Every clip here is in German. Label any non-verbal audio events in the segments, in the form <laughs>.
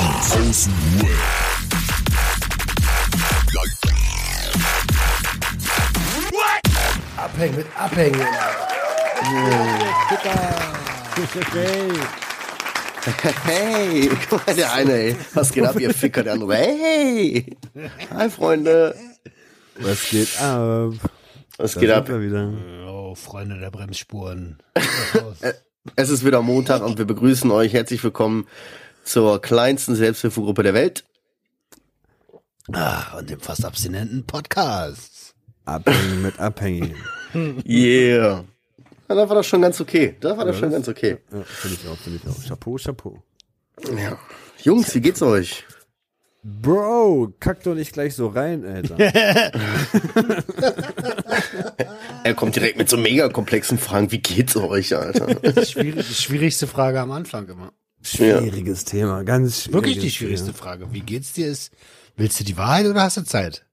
Außenwelle. Abhängen mit Abhängen. Okay. Hey, guck mal, der eine, ey. Was geht ab, ihr Ficker? Der andere, hey. Hi, Freunde. Was geht ab? Was Da geht ab? wieder. Oh, Freunde der Bremsspuren. <laughs> Es ist wieder Montag und wir begrüßen euch. Herzlich willkommen zur kleinsten Selbsthilfegruppe der Welt. ah, und dem fast abstinenten Podcast. Abhängen mit Abhängigen. <laughs> Yeah. Ja, das war doch schon ganz okay. Das war doch schon ganz okay. Ja, finde ich auch, finde ich auch. Chapeau, Chapeau. Ja. Jungs, wie geht's euch? Bro, kack doch nicht gleich so rein, Alter. <laughs> Er kommt direkt mit so mega komplexen Fragen. Wie geht's euch, Alter? Die, schwierig, die schwierigste Frage am Anfang immer. Schwieriges Thema, ganz schwieriges Wirklich die schwierigste Frage. Wie geht's dir? Ist, willst du die Wahrheit oder hast du Zeit?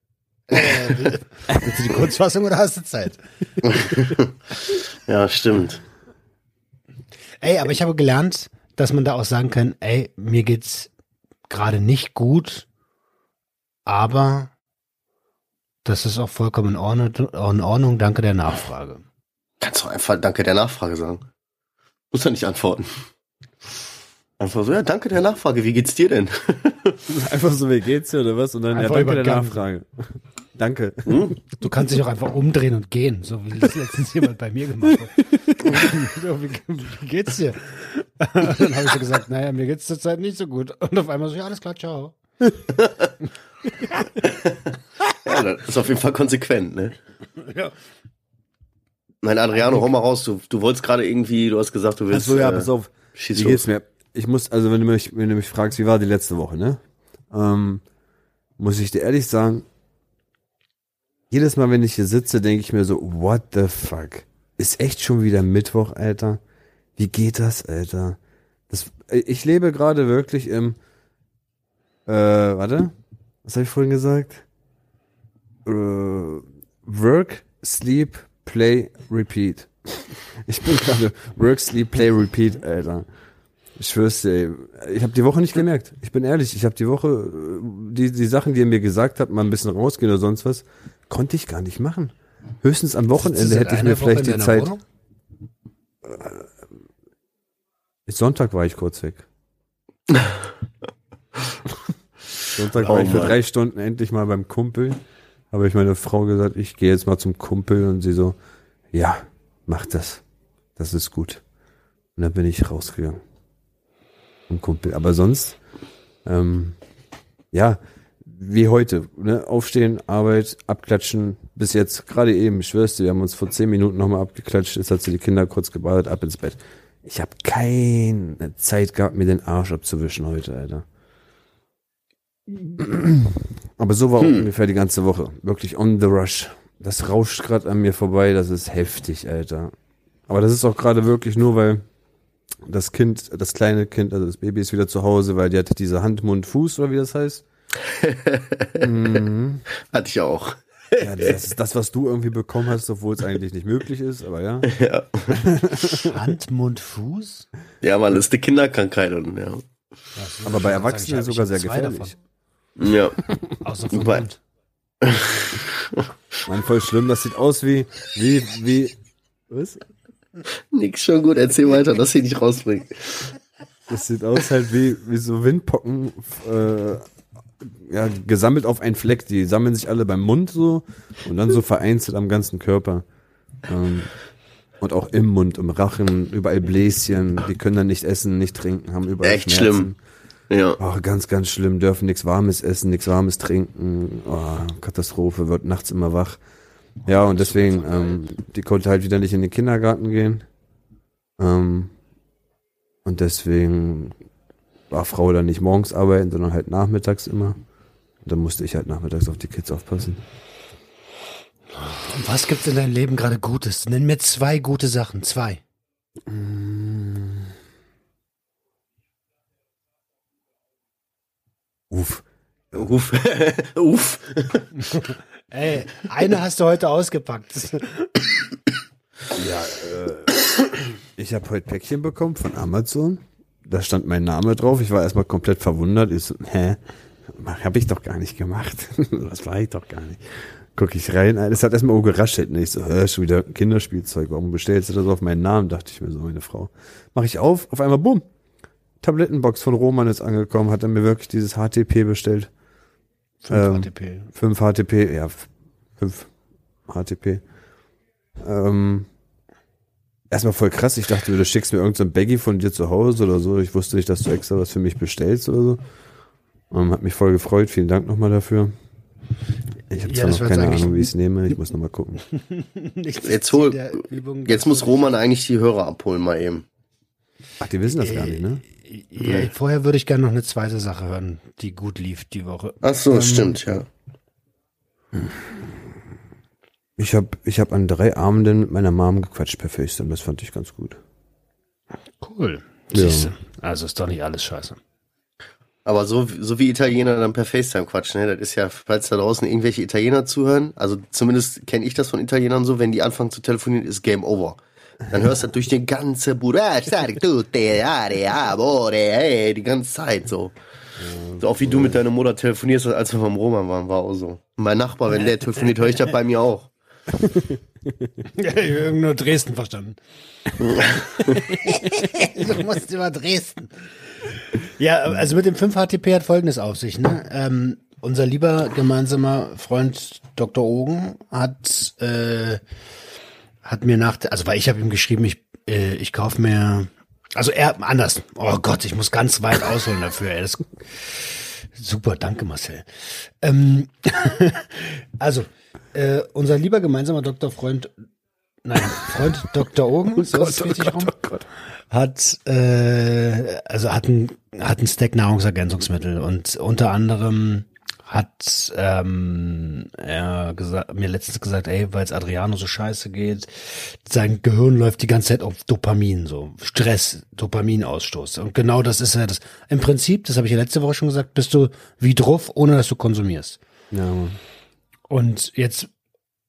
Äh, will- <laughs> willst du die Kurzfassung oder hast du Zeit? <laughs> Ja, stimmt. Ey, aber ich habe gelernt, dass man da auch sagen kann, ey, mir geht's gerade nicht gut, aber das ist auch vollkommen in Ordnung, in Ordnung danke der Nachfrage. Kannst du einfach Danke der Nachfrage sagen. Muss er nicht antworten. Einfach so, ja, danke der Nachfrage. Wie geht's dir denn? <laughs> Einfach so, wie geht's dir oder was? Und dann, Einfach ja, danke der. Nachfrage. <laughs> danke. Du kannst dich auch einfach umdrehen und gehen, so wie das letztens jemand bei mir gemacht hat. <laughs> so, wie, wie geht's dir? dann habe ich so gesagt, naja, mir geht's zurzeit nicht so gut. Und auf einmal so, ja, alles klar, ciao. Ja, das ist auf jeden Fall konsequent, ne? Ja. Nein, Adriano, hau mal raus. Du, du wolltest gerade irgendwie, du hast gesagt, du willst. Achso, ja, äh, pass auf. Schieß Wie los. geht's mir? Ich muss, also wenn du mich, wenn du mich fragst, wie war die letzte Woche, ne? Ähm, muss ich dir ehrlich sagen, jedes Mal, wenn ich hier sitze, denke ich mir so, what the fuck? Ist echt schon wieder Mittwoch, Alter? Wie geht das, Alter? Das, ich lebe gerade wirklich im, äh, warte, was habe ich vorhin gesagt? Äh, work, sleep, play, repeat. <laughs> Ich bin gerade work, sleep, play, repeat, Alter. Ich schwör's dir, ey. ich habe die Woche nicht gemerkt. Ich bin ehrlich, ich habe die Woche äh, die die Sachen, die ihr mir gesagt habt, mal ein bisschen rausgehen oder sonst was, konnte ich gar nicht machen. Höchstens am Wochenende hätte ich mir vielleicht die Zeit. Sonntag war ich kurz weg. Sonntag war Oh ich für drei Stunden endlich mal beim Kumpel. Habe ich meine Frau gesagt, ich gehe jetzt mal zum Kumpel und sie so, ja, mach das. Das ist gut. Und dann bin ich rausgegangen. Zum Kumpel. Aber sonst, ähm, ja, wie heute, ne? Aufstehen, Arbeit, abklatschen, bis jetzt, gerade eben, ich schwör's dir, wir haben uns vor zehn Minuten nochmal abgeklatscht, jetzt hat sie die Kinder kurz gebadet, ab ins Bett. Ich habe keine Zeit gehabt, mir den Arsch abzuwischen heute, Alter. <clears throat> Aber so war ungefähr die ganze Woche. Wirklich on the rush. Das rauscht gerade an mir vorbei, das ist heftig, Alter. Aber das ist auch gerade wirklich nur, weil das Kind, das kleine Kind, also das Baby ist wieder zu Hause, weil die hatte diese Hand, Mund, Fuß oder wie das heißt. <laughs> mhm. Hatte ich auch. Ja, das ist das, was du irgendwie bekommen hast, obwohl es eigentlich nicht möglich ist, aber ja. <laughs> Ja, Hand, Mund, Fuß? ja man, das ist eine Kinderkrankheit und ja. Aber bei Erwachsenen sogar sehr gefährlich. Ja. davon. Außer vom Mund. <laughs> Mann, voll schlimm, das sieht aus wie, wie, wie, was? Nix schon gut, erzähl weiter, dass sie nicht rausbringt. Das sieht aus halt wie, wie so Windpocken, äh, ja, gesammelt auf einen Fleck. Die sammeln sich alle beim Mund so und dann so vereinzelt am ganzen Körper. Ähm, und auch im Mund, im Rachen, überall Bläschen. Die können dann nicht essen, nicht trinken, haben überall Echt Schmerzen. schlimm. Ja. Oh, ganz, ganz schlimm. Dürfen nichts Warmes essen, nichts Warmes trinken. Oh, Katastrophe, wird nachts immer wach. Ja, und deswegen, ähm, die konnte halt wieder nicht in den Kindergarten gehen. Ähm, und deswegen war Frau dann nicht morgens arbeiten, sondern halt nachmittags immer. Und dann musste ich halt nachmittags auf die Kids aufpassen. Und was gibt's in deinem Leben gerade Gutes? Nenn mir zwei gute Sachen. Zwei. Uff. Uff. <laughs> Uff. Ey, eine hast du heute ausgepackt. Ja, äh, ich habe heute Päckchen bekommen von Amazon. da stand mein Name drauf. Ich war erstmal komplett verwundert. Ich so, hä? Hab ich doch gar nicht gemacht. <laughs> das war ich doch gar nicht. Guck ich rein, es hat erstmal geraschelt. Und ich so, hä, schon wieder Kinderspielzeug. Warum bestellst du das auf meinen Namen? Dachte ich mir so, meine Frau. Mach ich auf, auf einmal, bumm. Tablettenbox von Roman ist angekommen, hat er mir wirklich dieses HTP bestellt. 5 Ähm, HTP. 5 HTP, ja, 5 HTP. Ähm, erstmal voll krass. Ich dachte, du schickst mir irgendein so ein Baggy von dir zu Hause oder so. Ich wusste nicht, dass du extra was für mich bestellst oder so. Ähm, hat mich voll gefreut. Vielen Dank nochmal dafür. Ich habe Ja, zwar noch keine Ahnung, wie ich es nehme. Ich <laughs> muss nochmal gucken. Jetzt hol- Jetzt muss Roman eigentlich die Hörer abholen mal eben. Ach, die wissen das gar nicht, ne? Ja, vorher würde ich gerne noch eine zweite Sache hören, die gut lief die Woche. Ach so, Ähm, stimmt, ja. Ich habe ich hab an drei Abenden mit meiner Mom gequatscht per FaceTime. Das fand ich ganz gut. Cool. Ja. Siehste. Also ist doch nicht alles scheiße. Aber so, so wie Italiener dann per FaceTime quatschen, ne? Das ist ja, falls da draußen irgendwelche Italiener zuhören, also zumindest kenne ich das von Italienern so, wenn die anfangen zu telefonieren, ist Game Over. Dann hörst du das durch den ganzen Bude, ah, hey, die ganze Zeit so. So auch wie du mit deiner Mutter telefonierst, als wir beim Roman waren, war auch so. Mein Nachbar, wenn der telefoniert, höre ich das bei mir auch. Ja, ich habe nur Dresden verstanden. du musst über Dresden. Ja, also mit dem 5 HTP hat folgendes auf sich. Ne? Ähm, unser lieber gemeinsamer Freund Dr. Ogen hat, äh, hat mir nach, also weil ich habe ihm geschrieben, ich, äh, ich kaufe mir, also er, anders. Oh Gott, ich muss ganz weit ausholen dafür. Ey. Das, super, danke Marcel. Ähm, <laughs> also, äh, unser lieber gemeinsamer Dr. Freund, nein, Freund <laughs> Dr. Ogen, so ist es richtig rum, hat, äh, also hat ein, hat ein Stack Nahrungsergänzungsmittel und unter anderem hat ähm, er gesagt, mir letztens gesagt, ey, weil es Adriano so scheiße geht, sein Gehirn läuft die ganze Zeit auf Dopamin, so Stress, Dopaminausstoß. Und genau das ist ja das. Im Prinzip, das habe ich ja letzte Woche schon gesagt, bist du wie drauf, ohne dass du konsumierst. Ja. Und jetzt,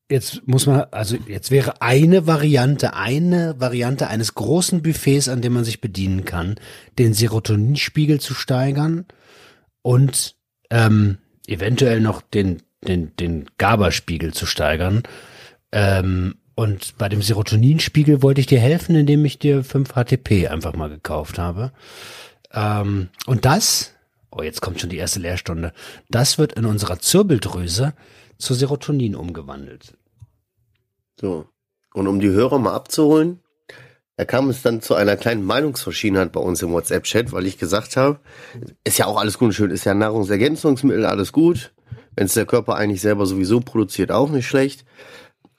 jetzt muss man, also jetzt wäre eine Variante, eine Variante eines großen Buffets, an dem man sich bedienen kann, den Serotoninspiegel zu steigern und ähm, eventuell noch den, den, den GABA-Spiegel zu steigern. Ähm, und bei dem Serotoninspiegel wollte ich dir helfen, indem ich dir 5 HTP einfach mal gekauft habe. Ähm, und das, oh, jetzt kommt schon die erste Lehrstunde, das wird in unserer Zirbeldrüse zu Serotonin umgewandelt. So. Und um die Hörer mal abzuholen, da kam es dann zu einer kleinen Meinungsverschiedenheit bei uns im WhatsApp-Chat, weil ich gesagt habe, ist ja auch alles gut und schön, ist ja Nahrungsergänzungsmittel, alles gut. Wenn es der Körper eigentlich selber sowieso produziert, auch nicht schlecht.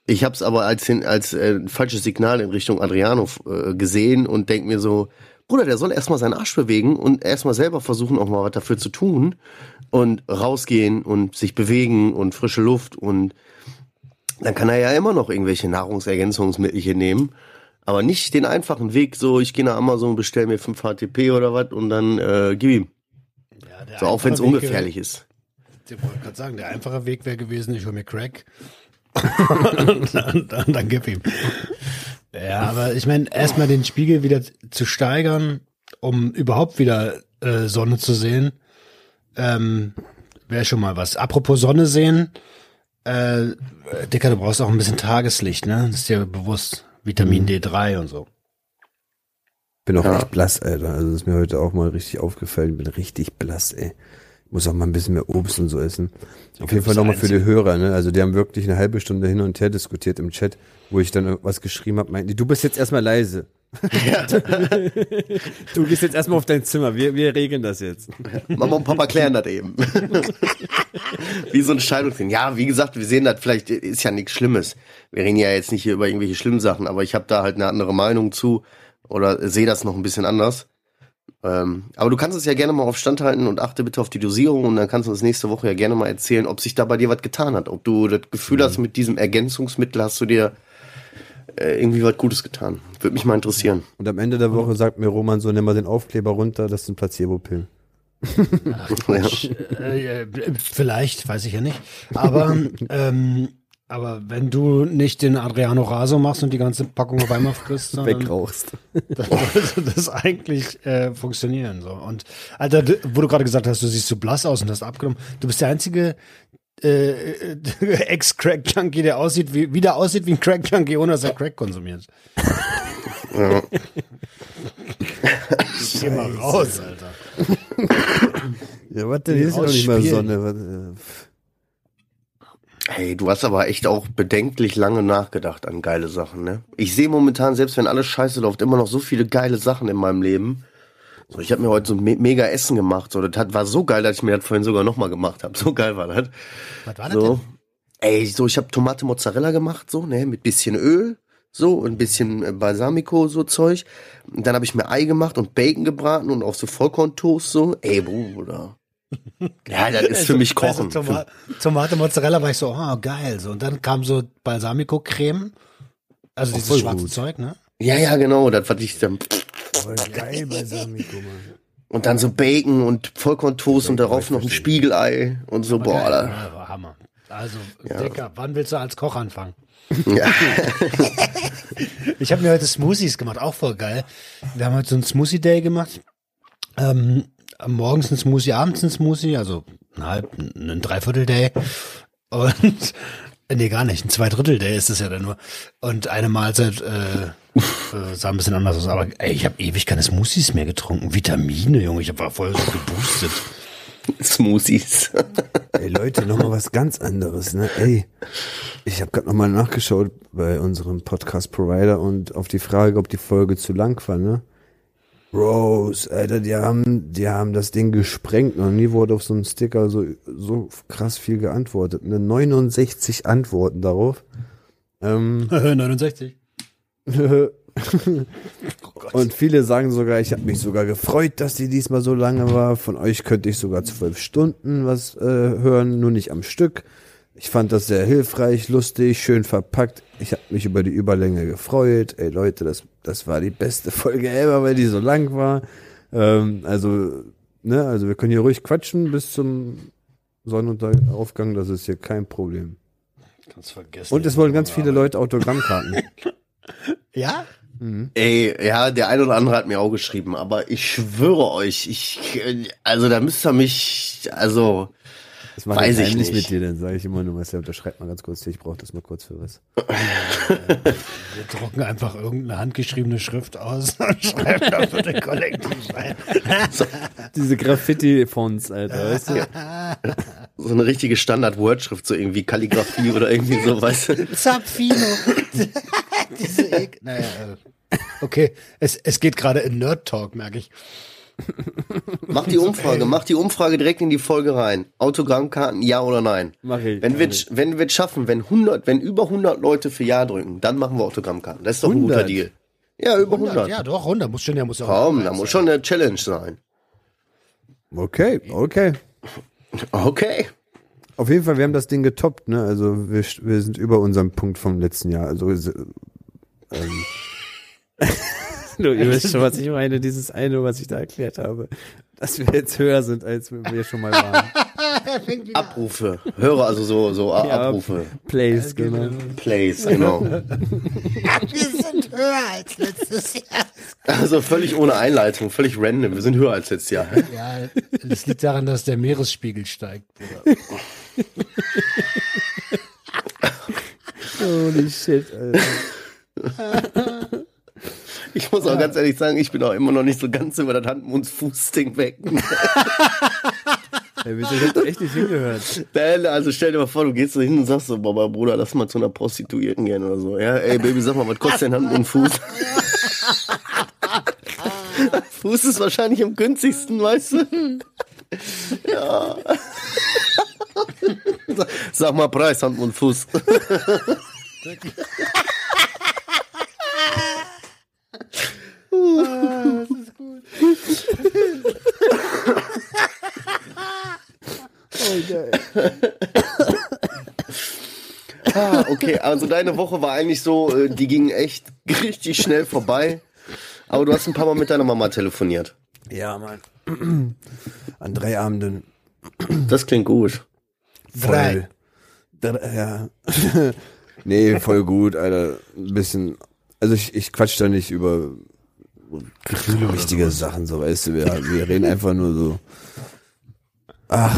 Ich habe es aber als, hin- als äh, falsches Signal in Richtung Adriano äh, gesehen und denk mir so, Bruder, der soll erstmal seinen Arsch bewegen und erstmal selber versuchen, auch mal was dafür zu tun und rausgehen und sich bewegen und frische Luft und dann kann er ja immer noch irgendwelche Nahrungsergänzungsmittel nehmen. Aber nicht den einfachen Weg, so ich gehe nach Amazon, bestell mir 5 HTP oder was und dann äh, gib ihm. Ja, So auch wenn es ungefährlich ist. Ich wollte gerade sagen, der einfache Weg wäre gewesen, ich hole mir Crack. und <laughs> dann, dann, dann gib ihm. Ja, aber ich meine, erstmal den Spiegel wieder zu steigern, um überhaupt wieder äh, Sonne zu sehen, ähm, wäre schon mal was. Apropos Sonne sehen, äh, Dicker, du brauchst auch ein bisschen Tageslicht, ne? Das ist dir bewusst. Vitamin D3 und so. Bin auch Ja. echt blass, Alter. Also das ist mir heute auch mal richtig aufgefallen. Bin richtig blass, ey. Muss auch mal ein bisschen mehr Obst und so essen. Auf jeden Fall nochmal für die Hörer, ne? Also die haben wirklich eine halbe Stunde hin und her diskutiert im Chat, wo ich dann was geschrieben habe, meinten die, du bist jetzt erstmal leise. <laughs> du gehst jetzt erstmal auf dein Zimmer. Wir, wir regeln das jetzt. Mama und Papa klären das eben. <laughs> wie so ein Scheidungsding. Ja, wie gesagt, wir sehen das vielleicht, ist ja nichts Schlimmes. Wir reden ja jetzt nicht hier über irgendwelche schlimmen Sachen, aber ich habe da halt eine andere Meinung zu oder sehe das noch ein bisschen anders. Ähm, aber du kannst es ja gerne mal auf Stand halten und achte bitte auf die Dosierung und dann kannst du uns nächste Woche ja gerne mal erzählen, ob sich da bei dir was getan hat. Ob du das Gefühl hast, mit diesem Ergänzungsmittel hast du dir äh, irgendwie was Gutes getan. Würde mich mal interessieren. Und am Ende der Woche sagt mir Roman so, nimm mal den Aufkleber runter, das sind Placebo-Pillen. <laughs> Äh, äh, vielleicht, weiß ich ja nicht. Aber <laughs> ähm, Aber wenn du nicht den Adriano Raso machst und die ganze Packung auf einmal frisst, sondern Wegrauchst. <laughs> dann sollte das eigentlich äh, funktionieren. So. Und Alter, wo du gerade gesagt hast, du siehst so blass aus und hast abgenommen, du bist der einzige äh, äh, <laughs> Ex-Crack-Junkie, der aussieht, wie, wieder aussieht wie ein Crack-Junkie, ohne dass er Crack konsumiert. Ja. Geh mal raus, Alter. Ja, warte, hier ist ja noch nicht mal. Sonne. Warte, Hey, du hast aber echt auch bedenklich lange nachgedacht an geile Sachen, ne? Ich sehe momentan, selbst wenn alles scheiße läuft, immer noch so viele geile Sachen in meinem Leben. So, ich habe mir heute so ein me mega Essen gemacht. So, das hat, war so geil, dass ich mir das vorhin sogar nochmal gemacht habe. <laughs> So geil war das. Was war das So. denn? Ey, so, ich habe Tomate Mozzarella gemacht, so, ne, mit bisschen Öl, so, und ein bisschen äh, Balsamico, so Zeug. Und dann habe ich mir Ei gemacht und Bacon gebraten und auch so Vollkorntoast, so. Ey, Bruder. <laughs> Ja, das ist für mich Also, Kochen. Toma Tomate Mozzarella war ich so, oh geil. So. Und dann kam so Balsamico-Creme. Also dieses schwarze gut. Zeug, ne? Ja, ja, genau, das was ich dann. Voll geil bei Samiko, Mann. Und dann so Bacon und Vollkorntoast und darauf noch ein Spiegelei und so, boah, Geil. Ja, war Hammer. Also, Dicker, wann willst du als Koch anfangen? Ja. <laughs> Ich habe mir heute Smoothies gemacht, auch voll geil. Wir haben heute so einen Smoothie Day gemacht. Ähm, morgens ein Smoothie, abends ein Smoothie, also ein halb, ein Dreiviertel Day. Und <laughs> nee, gar nicht, ein Zweidrittel Day ist es ja dann nur. Und eine Mahlzeit äh, äh, sah ein bisschen anders aus. Aber ey, ich habe ewig keine Smoothies mehr getrunken. Vitamine, Junge, ich war voll so geboostet. <laughs> Smoothies. Ey Leute, nochmal was ganz anderes, ne? Ey, ich habe gerade nochmal nachgeschaut bei unserem Podcast-Provider und auf die Frage, ob die Folge zu lang war, ne? Rose, Alter, die haben, die haben das Ding gesprengt. Noch nie wurde auf so einem Sticker so, so krass viel geantwortet. Ne? 69 Antworten darauf. Ähm, <laughs> 69. <laughs> Und viele sagen sogar, ich habe mich sogar gefreut, dass die diesmal so lange war. Von euch könnte ich sogar zwölf Stunden was äh, hören, nur nicht am Stück. Ich fand das sehr hilfreich, lustig, schön verpackt. Ich habe mich über die Überlänge gefreut. Ey Leute, das, das war die beste <laughs> Folge ever, weil die so lang war. Ähm, also, ne, also wir können hier ruhig quatschen bis zum Sonnenuntergaufgang, das ist hier kein Problem. Kannst vergessen. Und es wollen ganz viele Leute Autogrammkarten. <laughs> Ja? Ey, ja, der eine oder andere hat mir auch geschrieben, aber ich schwöre euch, ich, also da müsst ihr mich, also, Das mache Weiß ich nicht. mit dir, dann sage ich immer nur, was ja, unterschreibt mal ganz kurz, ich brauche das mal kurz für was. Wir drucken einfach irgendeine handgeschriebene Schrift aus <laughs> und schreiben da für den Kollektiv rein. Diese Graffiti-Fonts, Alter, weißt du? <laughs> so eine richtige Standard-Wordschrift, so irgendwie Kalligrafie oder irgendwie so, weißt du. Zapfino. <laughs> <laughs> Diese Ek naja, äh, okay, es, es geht gerade in Nerd-Talk, merke ich. Mach die Umfrage, mach die Umfrage direkt in die Folge rein. Autogrammkarten, ja oder nein? Mach ich. Wenn wir, wenn wir es schaffen, wenn 100, wenn über 100 Leute für Ja drücken, dann machen wir Autogrammkarten. Das ist doch ein guter 100? Deal. Ja, über 100. Ja, doch, 100 muss schon, ja, muss ja auch. Komm, da muss schon eine Challenge sein. Okay, okay. Okay. Auf jeden Fall, wir haben das Ding getoppt, ne? Also wir, wir sind über unserem Punkt vom letzten Jahr. Also ähm, <laughs> du, ihr wisst schon, was ich meine, dieses eine, was ich da erklärt habe. Dass wir jetzt höher sind, als wir schon mal waren. <laughs> Abrufe. Höre also so, so Ja. Abrufe. Plays, genau. Plays, genau. <laughs> Wir sind höher als letztes Jahr. Also völlig ohne Einleitung, völlig random. Wir sind höher als letztes Jahr. Ja, das liegt daran, dass der Meeresspiegel steigt, Bruder. Holy shit, Alter. <laughs> Ich muss auch ganz ehrlich sagen, ich bin auch immer noch nicht so ganz über das Hand- und Fußding weg. <laughs> Ey, wieso, ich hab da echt nicht hingehört. Also stell dir mal vor, du gehst so hin und sagst so, Boah, Bruder, lass mal zu einer Prostituierten gehen oder so. Ja, ey Baby, sag mal, was kostet denn Hand und Fuß? <laughs> Fuß ist wahrscheinlich am günstigsten, weißt du? Ja. Sag mal Preis, Hand und Fuß. Ah, <laughs> okay, also deine Woche war eigentlich so, äh, die ging echt richtig schnell vorbei. Aber du hast ein paar Mal mit deiner Mama telefoniert. Ja, Mann. <clears throat> An drei Abenden Das klingt gut. voll. Drei. Ja. <laughs> nee, voll gut, Alter. Ein bisschen. Also ich, ich quatsch da nicht über Gefühle wichtige Sachen, so weißt du. Wir, wir reden einfach nur so. Ach,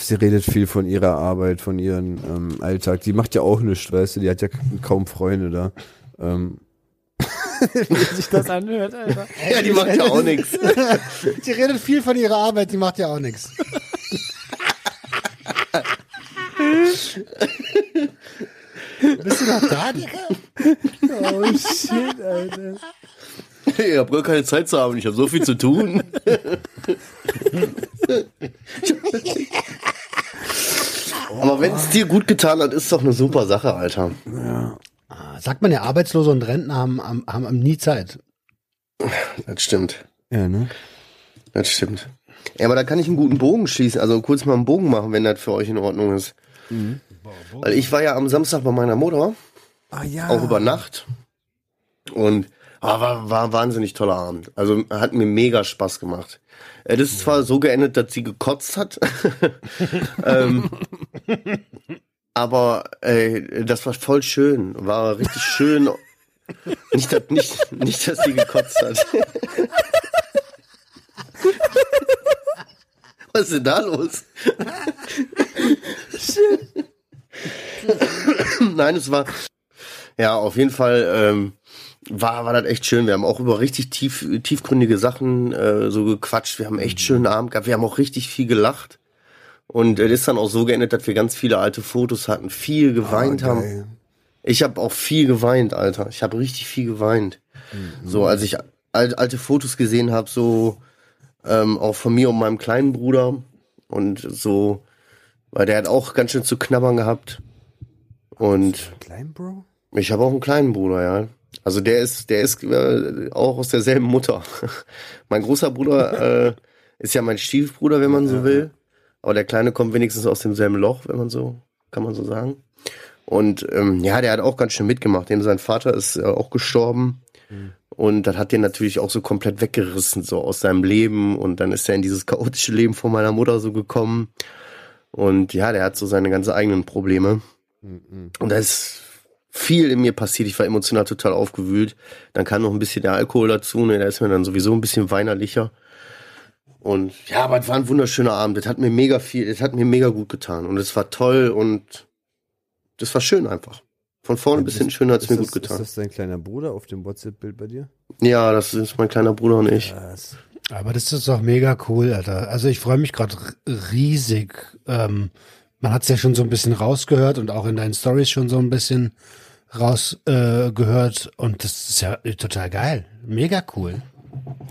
sie redet viel von ihrer Arbeit, von ihrem ähm, Alltag. Die macht ja auch nichts, weißt du. Die hat ja kaum Freunde da. Ähm, <laughs> Wie sich das anhört, Alter. <laughs> Ja, die macht ja auch nichts. <laughs> Die redet viel von ihrer Arbeit, die macht ja auch nichts. Bist du noch da, Digga? Oh shit, Alter. Ich habe gar keine Zeit zu haben, ich habe so viel zu tun. Aber wenn es dir gut getan hat, ist doch eine super Sache, Alter. Ah, Sagt man ja, Arbeitslose und Rentner haben, haben, haben nie Zeit. Das stimmt. ja, ne? Das stimmt. Ja, aber da kann ich einen guten Bogen schießen, also kurz mal einen Bogen machen, wenn das für euch in Ordnung ist. Weil ich war ja am Samstag bei meiner Mutter, Ah ja. auch über Nacht. Und ah, war, war ein wahnsinnig toller Abend. Also hat mir mega Spaß gemacht. Es ist zwar so geendet, dass sie gekotzt hat. <laughs> ähm, aber äh, das war voll schön. War richtig schön. Nicht, dass, nicht, nicht, dass sie gekotzt hat. <laughs> Was ist denn da los? <laughs> Nein, es war ja auf jeden Fall ähm, war war das echt schön. Wir haben auch über richtig tief tiefgründige Sachen äh, so gequatscht. Wir haben echt schönen Abend gehabt. Wir haben auch richtig viel gelacht. Und es ist dann auch so geendet, dass wir ganz viele alte Fotos hatten, viel geweint Ah, haben. Ich habe auch viel geweint, Alter. Ich habe richtig viel geweint. So, als ich al alte Fotos gesehen habe, so ähm, auch von mir und meinem kleinen Bruder und so, weil der hat auch ganz schön zu knabbern gehabt. Und ich habe auch einen kleinen Bruder, ja. Also der ist, der ist äh, auch aus derselben Mutter. <laughs> mein großer Bruder äh, ist ja mein Stiefbruder, wenn man so will. Aber der Kleine kommt wenigstens aus demselben Loch, wenn man so, kann man so sagen. Und ähm, ja, der hat auch ganz schön mitgemacht. Dem sein Vater ist äh, auch gestorben. Und das hat den natürlich auch so komplett weggerissen, so aus seinem Leben. Und dann ist er in dieses chaotische Leben von meiner Mutter so gekommen. Und ja, der hat so seine ganz eigenen Probleme. Und da ist viel in mir passiert. Ich war emotional total aufgewühlt. Dann kam noch ein bisschen der Alkohol dazu. Ne? Da ist mir dann sowieso ein bisschen weinerlicher. Und ja, aber es war ein wunderschöner Abend. Das hat mir mega viel, das hat mir mega gut getan. Und es war toll und das war schön einfach. Von vorne bis hinten schön hat es mir das, gut getan. Ist das dein kleiner Bruder auf dem WhatsApp-Bild bei dir? Ja, das ist mein kleiner Bruder und ich. Was? Aber das ist doch mega cool, Alter. Also ich freue mich gerade riesig. Ähm, man hat es ja schon so ein bisschen rausgehört und auch in deinen Stories schon so ein bisschen rausgehört. Äh, und das ist ja total geil. Mega cool.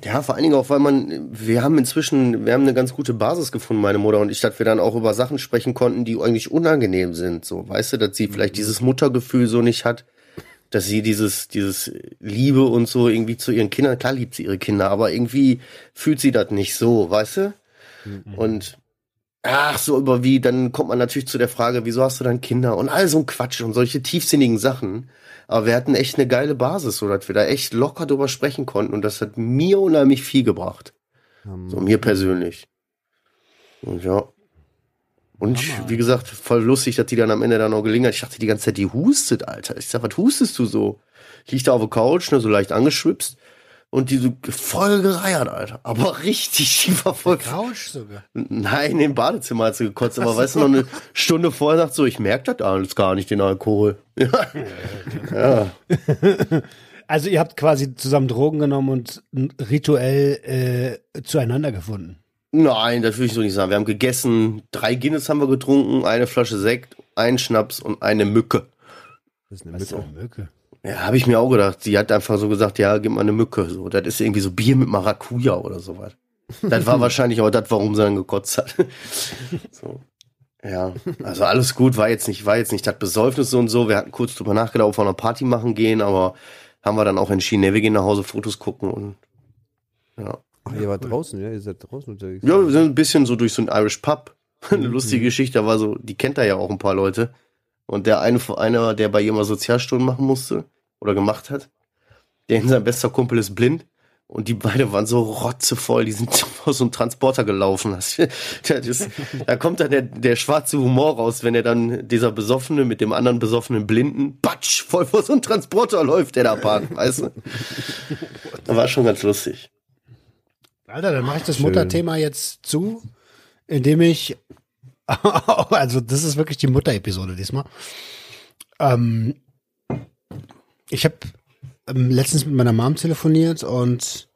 Ja, vor allen Dingen auch, weil man, wir haben inzwischen, wir haben eine ganz gute Basis gefunden, meine Mutter und ich, dass wir dann auch über Sachen sprechen konnten, die eigentlich unangenehm sind. So, weißt du, dass sie vielleicht dieses Muttergefühl so nicht hat, dass sie dieses, dieses Liebe und so irgendwie zu ihren Kindern, klar liebt sie ihre Kinder, aber irgendwie fühlt sie das nicht so, weißt du? Und ach, so über wie, dann kommt man natürlich zu der Frage, wieso hast du dann Kinder und all so ein Quatsch und solche tiefsinnigen Sachen. Aber wir hatten echt eine geile Basis, so dass wir da echt locker drüber sprechen konnten und das hat mir unheimlich viel gebracht. So mir persönlich. Und ja. Und ich, wie gesagt, voll lustig, dass die dann am Ende dann auch gelingen hat. Ich dachte die ganze Zeit, die hustet, Alter. Ich sag, was hustest du so? Ich lieg da auf der Couch, ne, so leicht angeschwipst. Und die so voll gereiert, Alter. Aber <laughs> richtig, die war voll. Couch sogar. Nein, im Badezimmer hat sie gekotzt. Aber weißt du, noch eine Stunde vorher sagt so, ich merke das alles gar nicht, den Alkohol. <laughs> Ja. Also ihr habt quasi zusammen Drogen genommen und rituell äh, zueinander gefunden. Nein, das will ich so nicht sagen. Wir haben gegessen, drei Guinness haben wir getrunken, eine Flasche Sekt, einen Schnaps und eine Mücke. Das ist eine Was ist Mücke. eine Mücke? Ja, habe ich mir auch gedacht. Sie hat einfach so gesagt, ja, gib mal eine Mücke. So, das ist irgendwie so Bier mit Maracuja oder sowas. Das war <laughs> wahrscheinlich auch das, warum sie dann gekotzt hat. <laughs> so. Ja, also alles gut, war jetzt nicht, war jetzt nicht das Besäufnis und so. Wir hatten kurz drüber nachgedacht, ob wir eine Party machen gehen, aber haben wir dann auch entschieden, ne, wir gehen nach Hause Fotos gucken und ja. Ach, ihr wart draußen, ja? Ihr seid draußen unterwegs. Ja, wir sind ein bisschen so durch so ein Irish Pub. <laughs> Eine lustige Geschichte, da war so, die kennt da ja auch ein paar Leute. Und der eine, einer, der bei ihr mal Sozialstunden machen musste oder gemacht hat, der <laughs> sein bester Kumpel ist blind Und die beide waren so rotzevoll, die sind <laughs> aus so einem Transporter gelaufen. Das, <laughs> das, da kommt dann der, der schwarze Humor raus, wenn er dann dieser Besoffene mit dem anderen besoffenen Blinden, patsch, voll vor so einem Transporter läuft, der da parkt, weißt du? Das war schon ganz lustig. Alter, dann mache ich das Mutterthema jetzt zu, indem ich, <laughs> also das ist wirklich die Mutter-Episode diesmal. Ähm, ich habe ähm, letztens mit meiner Mom telefoniert und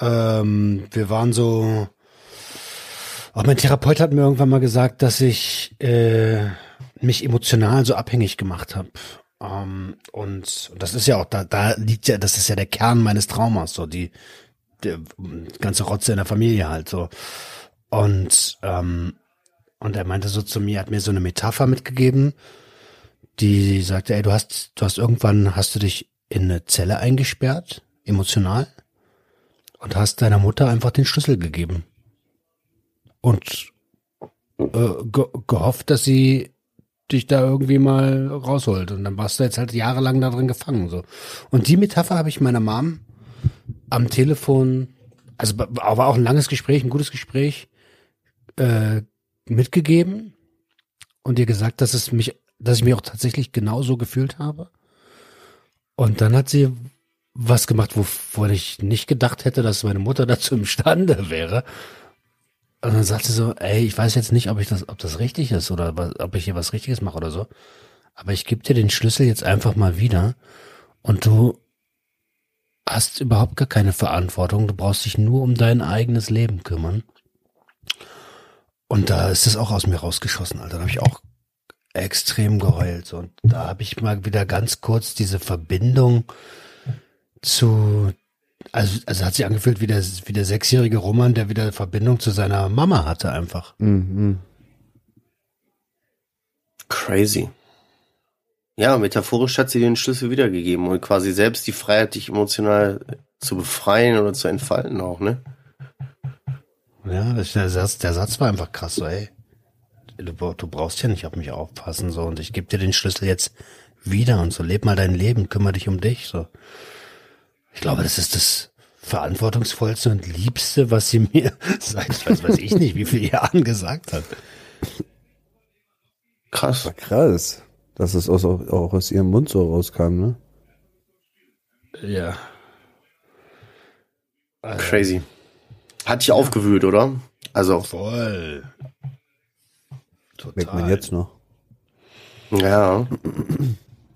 ähm, wir waren so. Auch mein Therapeut hat mir irgendwann mal gesagt, dass ich äh, mich emotional so abhängig gemacht habe. Ähm, und, und das ist ja auch, da, da liegt ja, das ist ja der Kern meines Traumas, so die, die ganze Rotze in der Familie halt so. Und, ähm, und er meinte so zu mir, hat mir so eine Metapher mitgegeben, die sagte, ey, du hast, du hast irgendwann, hast du dich in eine Zelle eingesperrt, emotional, und hast deiner Mutter einfach den Schlüssel gegeben. Und äh, ge gehofft, dass sie dich da irgendwie mal rausholt. Und dann warst du jetzt halt jahrelang da drin gefangen. So. Und die Metapher habe ich meiner Mom am Telefon, also war auch ein langes Gespräch, ein gutes Gespräch, äh, mitgegeben und ihr gesagt, dass es mich dass ich mich auch tatsächlich genauso gefühlt habe. Und dann hat sie was gemacht, wovon ich nicht gedacht hätte, dass meine Mutter <laughs> dazu imstande wäre. Und dann sagt sie so, ey, ich weiß jetzt nicht, ob ich das, ob das richtig ist oder ob ich hier was Richtiges mache oder so. Aber ich gebe dir den Schlüssel jetzt einfach mal wieder und du hast überhaupt gar keine Verantwortung. Du brauchst dich nur um dein eigenes Leben kümmern. Und da ist es auch aus mir rausgeschossen, Alter. Da habe ich auch extrem geheult. Und da habe ich mal wieder ganz kurz diese Verbindung zu, also, also hat sich angefühlt wie der, wie der sechsjährige Roman, der wieder Verbindung zu seiner Mama hatte einfach. Mhm. Crazy. Ja, metaphorisch hat sie den Schlüssel wiedergegeben und quasi selbst die Freiheit, dich emotional zu befreien oder zu entfalten auch, ne? Ja, der Satz, der Satz war einfach krass, so, ey du, du brauchst ja nicht auf mich aufpassen, so, und ich gebe dir den Schlüssel jetzt wieder und so, leb mal dein Leben, kümmere dich um dich, so. Ich glaube, das ist das verantwortungsvollste und liebste, was sie mir <laughs> seit, weiß, weiß ich nicht, wie viele Jahren gesagt hat. Krass. Krass. Dass es aus, auch aus ihrem Mund so rauskam, ne? Ja. Crazy. Hat dich ja. aufgewühlt, oder? Also. Voll. Total. Merkt man jetzt noch. Ja.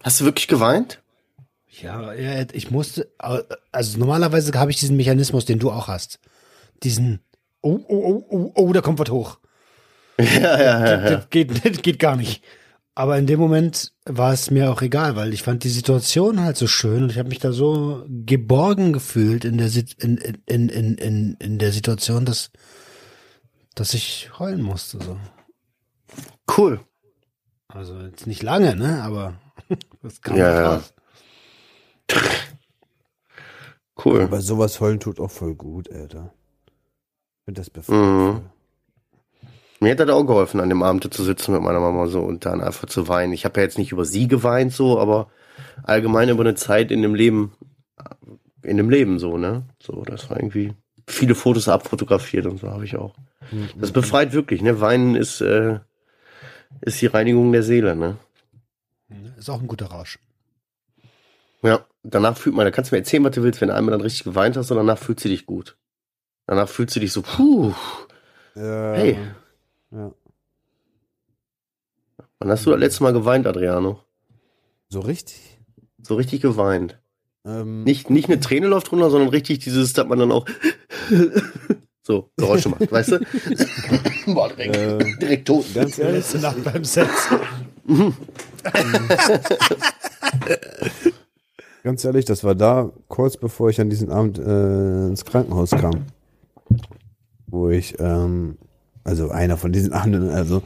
Hast du wirklich geweint? Ja, ich musste, also normalerweise habe ich diesen Mechanismus, den du auch hast. Diesen, oh, oh, oh, oh, oh, da kommt was hoch. <laughs> Ja, ja, ja. Das, das, geht, das geht gar nicht. Aber in dem Moment war es mir auch egal, weil ich fand die Situation halt so schön und ich habe mich da so geborgen gefühlt in der, in, in, in, in, in der Situation, dass, dass ich heulen musste. So. Cool. Also jetzt nicht lange, ne? Aber <laughs> das kam ja, raus. Ja. Cool. Aber sowas heulen tut auch voll gut, Alter. Ich finde das befreit. Mhm. Mir hat das auch geholfen, an dem Abend zu sitzen mit meiner Mama so und dann einfach zu weinen. Ich habe ja jetzt nicht über sie geweint so, aber allgemein über eine Zeit in dem Leben, in dem Leben so, ne? So, das war irgendwie viele Fotos abfotografiert und so habe ich auch. Mhm. Das befreit wirklich, ne? Weinen ist äh, ist die Reinigung der Seele, ne? Ist auch ein guter Rausch. Ja, danach fühlt man, da kannst du mir erzählen, was du willst, wenn du einmal dann richtig geweint hast und danach fühlst du dich gut. Danach fühlst du dich so, puh. Ja, hey. Ja. Wann hast du das letzte Mal geweint, Adriano? So richtig? So richtig geweint. Ähm, nicht, nicht eine Träne läuft runter, sondern richtig dieses, dass man dann auch <laughs> so Geräusche macht, <laughs> weißt du? Boah, direkt, äh, direkt tot. Ganz ehrlich, Nacht beim Setzen. <laughs> ganz ehrlich, das war da kurz bevor ich an diesen Abend äh, ins Krankenhaus kam. Wo ich, ähm, also einer von diesen <laughs> Abenden, also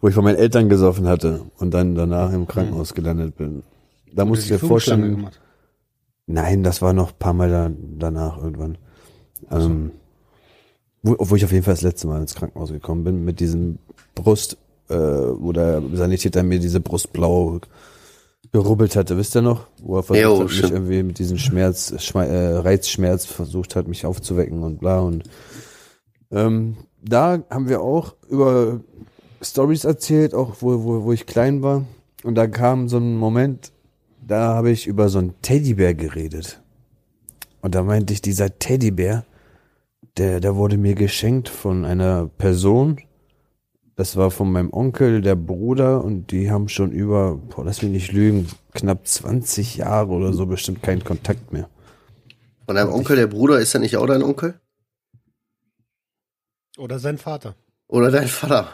wo ich von meinen Eltern gesoffen hatte und dann danach im Krankenhaus mhm. gelandet bin. Da musste ich mir vorstellen. Nein, das war noch ein paar Mal da, danach irgendwann. Also. Ähm, wo, wo ich auf jeden Fall das letzte Mal ins Krankenhaus gekommen bin, mit diesem Brust, äh, wo der Sanitäter mir diese Brustblau gerubbelt hatte, wisst ihr noch? Wo er versucht Jo, hat, mich irgendwie mit diesem Schmerz, Schme äh, Reizschmerz versucht hat, mich aufzuwecken und bla und ähm, da haben wir auch über Stories erzählt, auch wo, wo, wo ich klein war. Und da kam so ein Moment, da habe ich über so einen Teddybär geredet. Und da meinte ich, dieser Teddybär, der, der wurde mir geschenkt von einer Person. Das war von meinem Onkel, der Bruder, und die haben schon über, boah, lass mich nicht lügen, knapp 20 Jahre oder so bestimmt keinen Kontakt mehr. Von deinem Onkel, der Bruder, ist er nicht auch dein Onkel? Oder sein Vater. Oder dein Vater?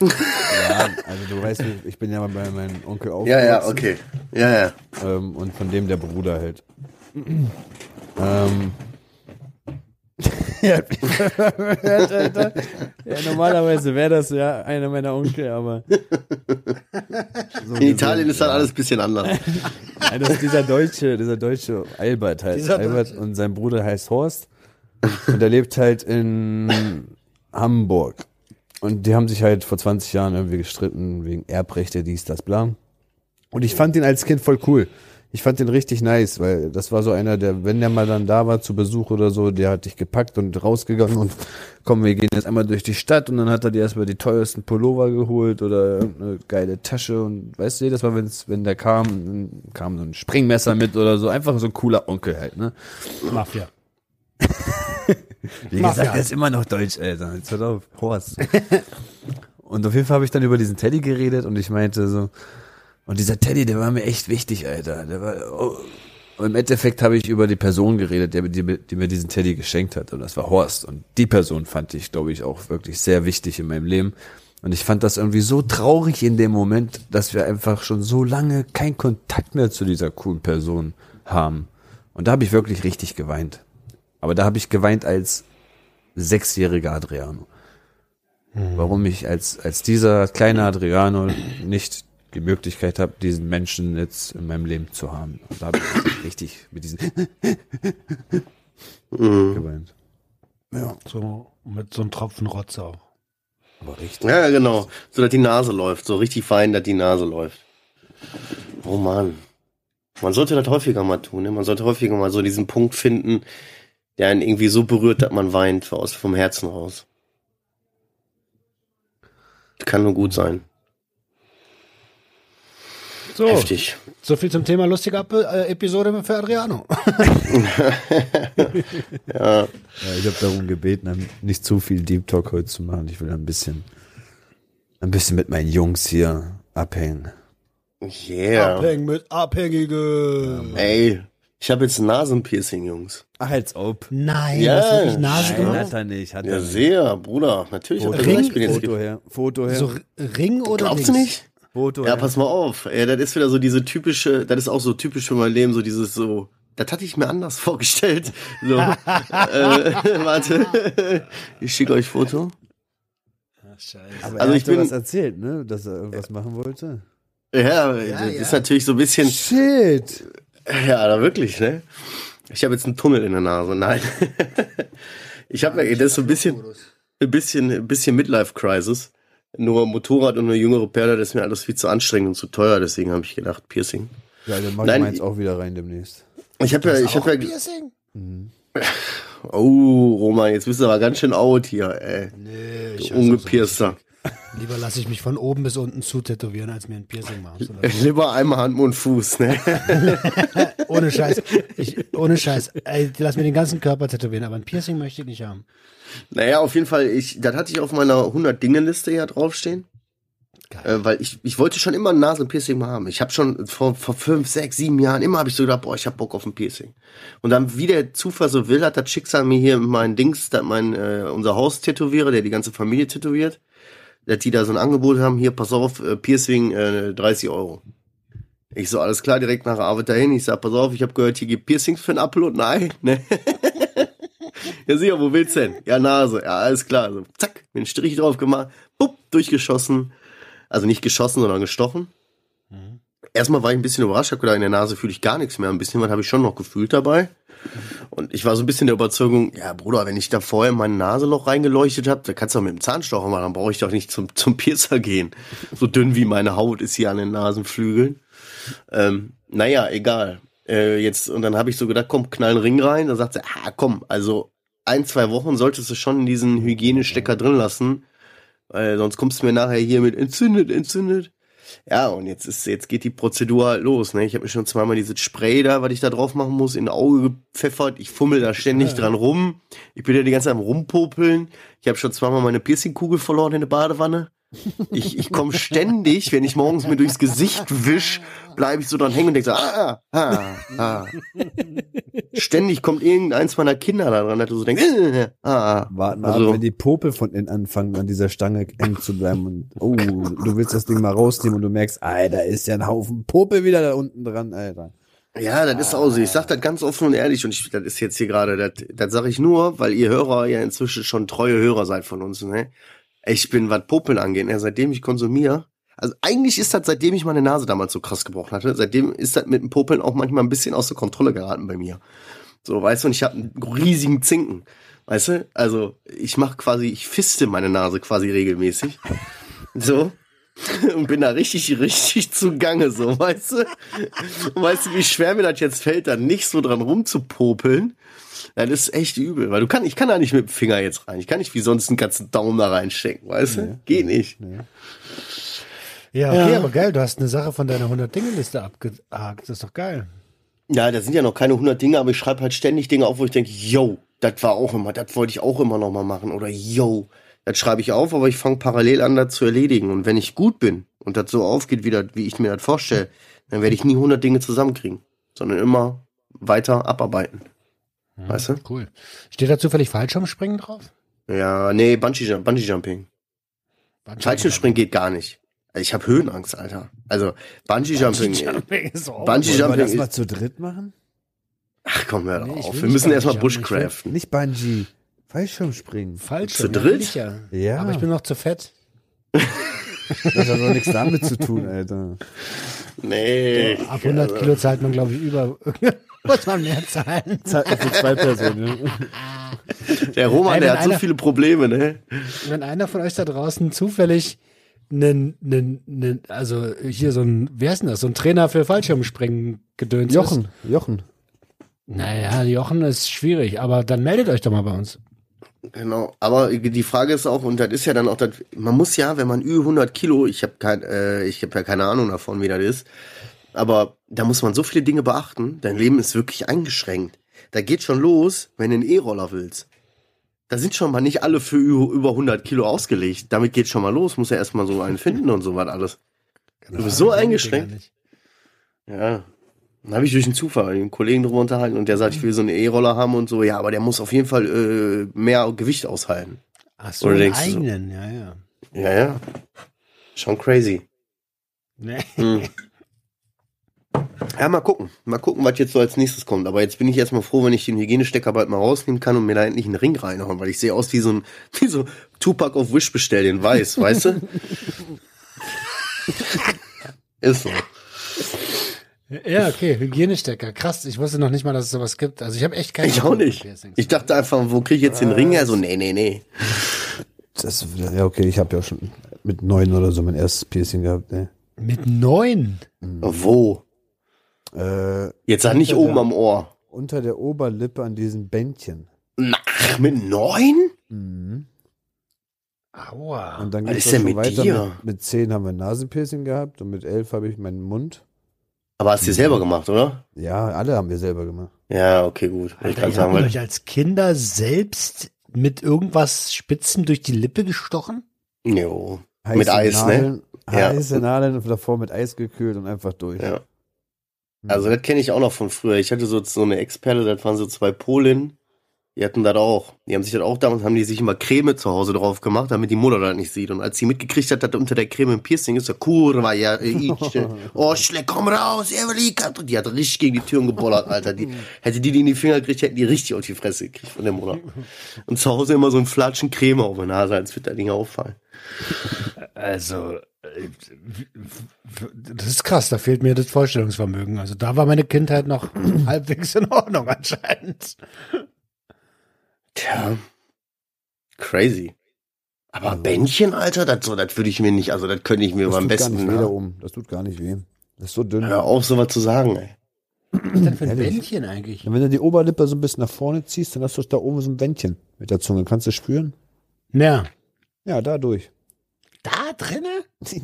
Ja, also du weißt, ich bin ja mal bei meinem Onkel aufgewachsen. Ja, ja, okay. Ja, ja. Ähm, und von dem der Bruder halt. ähm. ja, <laughs> Alter. ja, normalerweise wäre das ja einer meiner Onkel, aber. So In Italien ist dann alles ein bisschen anders. Ja, das ist dieser Deutsche, dieser Deutsche Albert halt. Dieser Albert Deutsche. und sein Bruder heißt Horst. Und er lebt halt in Hamburg. Und die haben sich halt vor 20 Jahren irgendwie gestritten wegen Erbrechte, dies, das, bla. Und ich fand ihn als Kind voll cool. Ich fand den richtig nice, weil das war so einer, der, wenn der mal dann da war zu Besuch oder so, der hat dich gepackt und rausgegangen und komm, wir gehen jetzt einmal durch die Stadt und dann hat er dir erstmal die teuersten Pullover geholt oder eine geile Tasche und weißt du, jedes Mal, wenn's, wenn der kam, kam so ein Springmesser mit oder so, einfach so ein cooler Onkel halt, ne? Mafia. <laughs> Wie Mafia. gesagt, er ist immer noch deutsch, Alter. Jetzt hört auf. Horst. <laughs> und auf jeden Fall habe ich dann über diesen Teddy geredet und ich meinte so, und dieser Teddy, der war mir echt wichtig, Alter. Der war, oh. Und im Endeffekt habe ich über die Person geredet, die, die, die mir diesen Teddy geschenkt hat. Und das war Horst. Und die Person fand ich, glaube ich, auch wirklich sehr wichtig in meinem Leben. Und ich fand das irgendwie so traurig in dem Moment, dass wir einfach schon so lange keinen Kontakt mehr zu dieser coolen Person haben. Und da habe ich wirklich richtig geweint. Aber da habe ich geweint als sechsjähriger Adriano. Warum ich als, als dieser kleine Adriano nicht die Möglichkeit habe, diesen Menschen jetzt in meinem Leben zu haben. Und da habe ich <coughs> richtig mit diesen <coughs> Mhm. geweint. Ja, So mit so einem Tropfen Rotze auch. aber richtig. Ja, genau. So, dass die Nase läuft. So richtig fein, dass die Nase läuft. Oh Mann. Man sollte das häufiger mal tun. Ne? Man sollte häufiger mal so diesen Punkt finden, der einen irgendwie so berührt, dass man weint aus vom Herzen raus. Kann nur gut sein. So, Heftig. so viel zum Thema lustige äh, Episode für Adriano. <laughs> <laughs> Ja. Ja, ich habe darum gebeten, nicht zu viel Deep Talk heute zu machen. Ich will ein bisschen, ein bisschen mit meinen Jungs hier abhängen. Yeah. Abhängen mit Abhängigen. Ey, ich habe jetzt ein Nasenpiercing, Jungs. Ach, als ob. Nein, Ja, das ist wirklich Nase Nein, gemacht. hat er nicht. Hat Ja, er nicht. sehr, Bruder. Natürlich. hat er Ring? ich bin jetzt Foto her. Foto her. So Ring oder Glaubst du nicht? Foto Ja, her. pass mal auf. Ja, das ist wieder so diese typische, das ist auch so typisch für mein Leben, so dieses so, das hatte ich mir anders <laughs> vorgestellt. So, <laughs> äh, <laughs> warte, ich schicke euch Foto. Ach, scheiße. Aber Also er ich bin- was erzählt, ne? Dass er irgendwas machen wollte. Ja, das ja. ist natürlich so ein bisschen, Shit. Ja, da wirklich, ne? Ich habe jetzt einen Tunnel in der Nase, nein. <laughs> Ich habe, das ist so ein bisschen, ein bisschen, ein bisschen Midlife-Crisis. Nur Motorrad und eine jüngere Perle, das ist mir alles viel zu anstrengend und zu teuer, deswegen habe ich gedacht, Piercing. Ja, dann mach Nein, ich meins auch wieder rein demnächst. Ich habe ja, ich habe ja, Piercing? <laughs> oh, Roman, jetzt bist du aber ganz schön out hier, ey. Nee, ich Du Ungepierster. Lieber lasse ich mich von oben bis unten zu tätowieren, als mir ein Piercing machen lassen. Lieber einmal Hand, Mund, Fuß, ne? <laughs> Ohne Scheiß. Ich, ohne Scheiß. Ey, lass mir den ganzen Körper tätowieren, aber ein Piercing möchte ich nicht haben. Naja, auf jeden Fall, ich, das hatte ich auf meiner 100-Dinge-Liste ja draufstehen. Äh, weil ich, ich wollte schon immer ein Nasenpiercing mal haben. Ich habe schon vor, vor fünf, sechs, sieben Jahren, immer habe ich so gedacht, boah, ich hab Bock auf ein Piercing. Und dann, wie der Zufall so will, hat das Schicksal mir hier mein Dings, mein, äh, unser Haus tätowiere, der die ganze Familie tätowiert, dass die da so ein Angebot haben, hier, pass auf, äh, Piercing, äh, 30 Euro. Ich so, alles klar, direkt nach Arbeit dahin. Ich sag, pass auf, ich habe gehört, hier gibt Piercings für einen Apfel und ein Ei. Ne? <laughs> ja, sicher, wo willst du denn? Ja, Nase. Ja, alles klar. So, zack, mir einen Strich drauf gemacht, bupp, durchgeschossen. Also nicht geschossen, sondern gestochen. Erstmal war ich ein bisschen überrascht, hab gedacht, in der Nase fühle ich gar nichts mehr. Ein bisschen was habe ich schon noch gefühlt dabei. Und ich war so ein bisschen der Überzeugung, ja Bruder, wenn ich da vorher in mein Naseloch reingeleuchtet habe, da kannst du auch mit dem Zahnstocher machen, dann brauche ich doch nicht zum, zum Piercer gehen. So dünn wie meine Haut ist hier an den Nasenflügeln. Ähm, naja, egal. Äh, jetzt, und dann habe ich so gedacht, komm, knall einen Ring rein. Da sagt sie, ah, komm, also ein, zwei Wochen solltest du schon diesen Hygienestecker drin lassen. Weil sonst kommst du mir nachher hier mit entzündet, entzündet. Ja, und jetzt ist, jetzt geht die Prozedur halt los, ne? Ich habe mir schon zweimal dieses Spray da, was ich da drauf machen muss, in Auge gepfeffert. Ich fummel da ständig dran rum. Ich bin ja die ganze Zeit am rumpopeln. Ich habe schon zweimal meine Piercingkugel verloren in der Badewanne. Ich, ich komme ständig, wenn ich morgens mir durchs Gesicht wisch, bleibe ich so dran hängen und denke so, ah, ah, ah. Ständig kommt irgendeins meiner Kinder da dran, dass du so denkst, äh, ah. Warten wir Also- ab, wenn die Popel von innen anfangen, an dieser Stange eng zu bleiben und, oh, du willst das Ding mal rausnehmen und du merkst, Alter, ist ja ein Haufen Popel wieder da unten dran, Alter. Ja, das ist auch so. Ich sag das ganz offen und ehrlich und ich, das ist jetzt hier gerade, das, das sage ich nur, weil ihr Hörer ja inzwischen schon treue Hörer seid von uns. Ne? Ich bin, was Popeln angeht, ne, seitdem ich konsumiere, also eigentlich ist das, seitdem ich meine Nase damals so krass gebrochen hatte, seitdem ist das mit dem Popeln auch manchmal ein bisschen außer Kontrolle geraten bei mir. So, weißt du, und ich habe einen riesigen Zinken. Weißt du? Also, ich mache quasi, ich fiste meine Nase quasi regelmäßig. <laughs> So. <laughs> Und bin da richtig, richtig zugange, so, weißt du? Und weißt du, wie schwer mir das jetzt fällt, da nicht so dran rumzupopeln? Das ist echt übel, weil du kann, ich kann da nicht mit dem Finger jetzt rein. Ich kann nicht wie sonst einen ganzen Daumen da reinstecken, weißt du? Geht nicht. Ja, okay, Ja. aber geil, du hast eine Sache von deiner 100-Dinge-Liste abgehakt. Das ist doch geil. Ja, da sind ja noch keine 100 Dinge, aber ich schreibe halt ständig Dinge auf, wo ich denke, yo, das war auch immer, das wollte ich auch immer noch mal machen. Oder yo, das schreibe ich auf, aber ich fange parallel an, das zu erledigen. Und wenn ich gut bin und das so aufgeht, wie, das, wie ich mir das vorstelle, dann werde ich nie 100 Dinge zusammenkriegen, sondern immer weiter abarbeiten. Weißt du? Cool. Steht da zufällig Fallschirmspringen drauf? Ja, nee, Bungee, Bungee Jumping. Fallschirmspringen geht gar nicht. Ich habe Höhenangst, Alter. Also Bungee Jumping. Jumping ist auch Bungee Wollen wir Jumping. das mal zu dritt machen? Ach komm, hör Nee, auf. Wir müssen erstmal Bungee Jumping, Bushcraften. Nicht Bungee. Fallschirmspringen. Fallschirm. Zu dritt? Ja. Ja. Aber ich bin noch zu fett. <laughs> Das hat doch nichts damit zu tun, Alter. Nee. Ab 100 Kilo zahlt man, glaube ich, über. Muss man mehr zahlen. <laughs> Zahlt man für zwei Personen. Der Roman, Ey, der hat so einer- viele Probleme, ne? Wenn einer von euch da draußen zufällig einen, einen, einen, also hier so ein, wer ist denn das? So ein Trainer für Fallschirmspringen gedöns Jochen, Jochen. Ist. Naja, Jochen ist schwierig, aber dann meldet euch doch mal bei uns. Genau. Aber die Frage ist auch, und das ist ja dann auch, das, man muss ja, wenn man über 100 Kilo, ich habe kein, äh, ich habe ja keine Ahnung davon, wie das ist, aber da muss man so viele Dinge beachten. Dein Leben ist wirklich eingeschränkt. Da geht schon los, wenn du einen E-Roller willst. Da sind schon mal nicht alle für über 100 Kilo ausgelegt. Damit geht schon mal los. Muss ja erstmal so einen finden und so was alles. Du bist so eingeschränkt. Ja. Dann habe ich durch einen Zufall mit einem Kollegen drüber unterhalten und der sagt, ich will so einen E-Roller haben und so. Ja, aber der muss auf jeden Fall äh, mehr Gewicht aushalten. Ach so, Oder einen denkst du so? eigenen, ja, ja. Ja, ja. Schon crazy. Nee. Hm. <laughs> Ja, mal gucken. Mal gucken, was jetzt so als nächstes kommt. Aber jetzt bin ich erstmal froh, wenn ich den Hygienestecker bald mal rausnehmen kann und mir da endlich einen Ring reinhauen, weil ich sehe aus wie so ein, <laughs> wie so Tupac auf Wish bestell, den weiß, weißt du? <laughs> Ist so. Ja, okay, Hygienestecker. Krass, ich wusste noch nicht mal, dass es sowas gibt. Also ich habe echt keine Ich auch nicht. Ich dachte einfach, wo kriege ich jetzt den Ring her? So, nee, nee, nee. Das, ja, okay, ich habe ja schon mit neun oder so mein erstes Piercing gehabt. Ne? Mit neun. Wo? Äh, Jetzt sag nicht oben der- am Ohr. unter der Oberlippe an diesem Bändchen. Na, mit neun? Mhm. Aua. Und dann schon mit weiter. dir? Mit, mit zehn haben wir ein Nasenpiercing gehabt und mit elf habe ich meinen Mund. Aber hast du dir selber gemacht, oder? Ja, alle haben wir selber gemacht. Ja, okay, gut. Wollte Ich Alter, kann ihr sagen, habt weil euch als Kinder selbst mit irgendwas Spitzen durch die Lippe gestochen? Jo. Heiße Mit Eis, ne? Nadeln, Ja. Heiße Nadeln und davor mit Eis gekühlt und einfach durch. Ja. Also das kenne ich auch noch von früher. Ich hatte so, so eine Experte, das waren so zwei Polinnen, die hatten das auch. Die haben sich das auch damals, haben die sich immer Creme zu Hause drauf gemacht, damit die Mutter das nicht sieht. Und als sie mitgekriegt hat, dass da unter der Creme ein Piercing ist, so kurwa, ja, äh, ich, <laughs> oh, schleck, komm raus, und die hat richtig gegen die Türen gebollert, Alter. Die, hätte die die in die Finger gekriegt, hätten die richtig auf die Fresse gekriegt von der Mutter. Und zu Hause immer so ein Flatschen Creme auf der Nase, als würde das Ding auffallen. Also, das ist krass, da fehlt mir das Vorstellungsvermögen. Also da war meine Kindheit noch <clears throat> halbwegs in Ordnung anscheinend. Tja. Crazy. Aber Bändchen, Alter, das so, das würde ich mir nicht, also das könnte ich mir Das beim tut gar besten. nicht weh da ne? oben. Das tut gar nicht weh. Das ist so dünn. Hör auf, sowas zu sagen, ey. Was ist denn für ein Ehrlich? Bändchen eigentlich? Und wenn du die Oberlippe so ein bisschen nach vorne ziehst, dann hast du da oben so ein Wändchen mit der Zunge. Kannst du spüren? Ja. Ja, dadurch. Da drinne?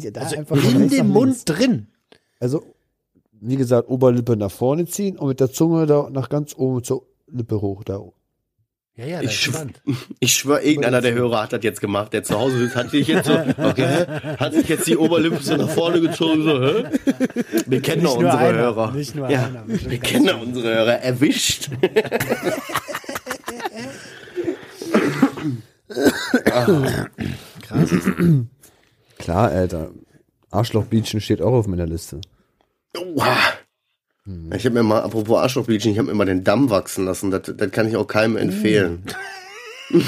Ja, da Also einfach in dem Mund drin. Also, wie gesagt, Oberlippe nach vorne ziehen und mit der Zunge da nach ganz oben zur Lippe hoch. Da. Ja, ja, Ich das ist schw- spannend. <laughs> Ich schwöre, irgendeiner der Hörer hat das jetzt gemacht, der zu Hause ist, hat sich jetzt so, <laughs> okay, hat sich jetzt die Oberlippe so nach vorne gezogen, so, hä? Wir kennen doch unsere einer, Hörer. nicht nur ja, einer. Wir kennen doch unsere Hörer. Erwischt. <laughs> Krass. Klar, Alter. Arschlochbietchen steht auch auf meiner Liste. Oha. Ich habe mir mal, apropos Arschlochbleaching, ich habe mir mal den Damm wachsen lassen. Das, das kann ich auch keinem empfehlen.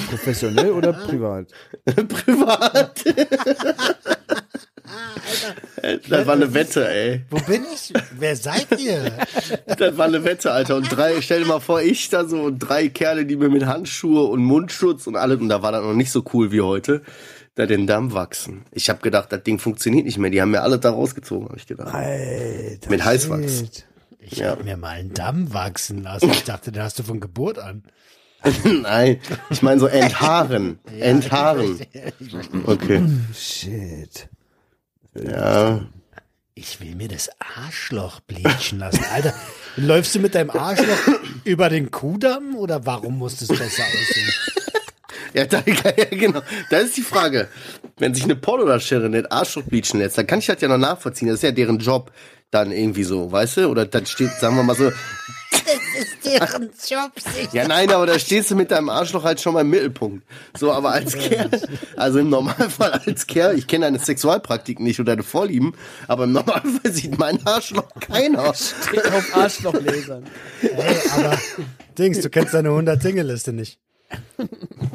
Professionell oder privat? <laughs> Privat. das war eine Wette, ey. Wo bin ich? Wer seid ihr? Das war eine Wette, Alter. Und drei, stell dir mal vor, ich da so und drei Kerle, die mir mit Handschuhe und Mundschutz und allem, und da war das noch nicht so cool wie heute, da den Damm wachsen. Ich habe gedacht, das Ding funktioniert nicht mehr. Die haben mir alle da rausgezogen, habe ich gedacht. Alter. Mit Heißwachs. shit. Ich Ja. hab mir mal einen Damm wachsen lassen. Ich dachte, den hast du von Geburt an. <laughs> Nein, ich meine so enthaaren. <laughs> enthaaren. <laughs> Okay. Shit. Ja. Ich will mir das Arschloch bleachen lassen. Alter, läufst du mit deinem Arschloch über den Kudamm oder warum muss das besser aussehen? Ja, da, <laughs> ja, genau. Da ist die Frage. Wenn sich eine Pornodarstellerin den Arschloch bleachen lässt, dann kann ich das ja noch nachvollziehen. Das ist ja deren Job dann irgendwie so, weißt du? Oder dann steht, sagen wir mal so, Deren Job sich. ja nein, aber da stehst du mit deinem Arschloch halt schon mal im Mittelpunkt. So, aber als Kerl, also im Normalfall als Kerl, ich kenne deine Sexualpraktik nicht oder deine Vorlieben, aber im Normalfall sieht mein Arschloch keiner. Auf Arschlochlesern. Ey, aber Dings, du kennst deine 100-Dinge-Liste nicht.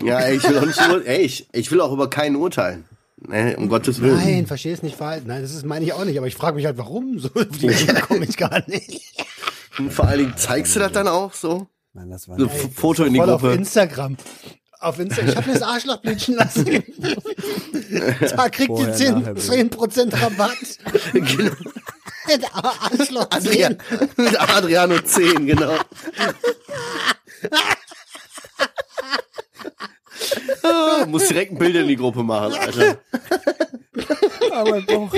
Ja, ey, ich will auch nicht, ey, ich, ich will auch über keinen urteilen. Ne, um Gottes Willen. Nein, verstehe es nicht falsch. Nein, das ist meine ich auch nicht, aber ich frage mich halt, warum? So auf die <laughs> Idee komme ich gar nicht. Und vor allen Dingen zeigst du das dann auch so? Mann, das war So F- Foto in die Voll auf Gruppe. Instagram. Auf Instagram. Ich habe mir das Arschloch bleachen lassen. <laughs> da kriegt ihr Vorher, 10, nachher, 10% Rabatt. Genau. <laughs> Arschloch 10. Adrian, mit Adriano 10, genau. Ah, muss direkt ein Bild in die Gruppe machen, Alter. aber doch.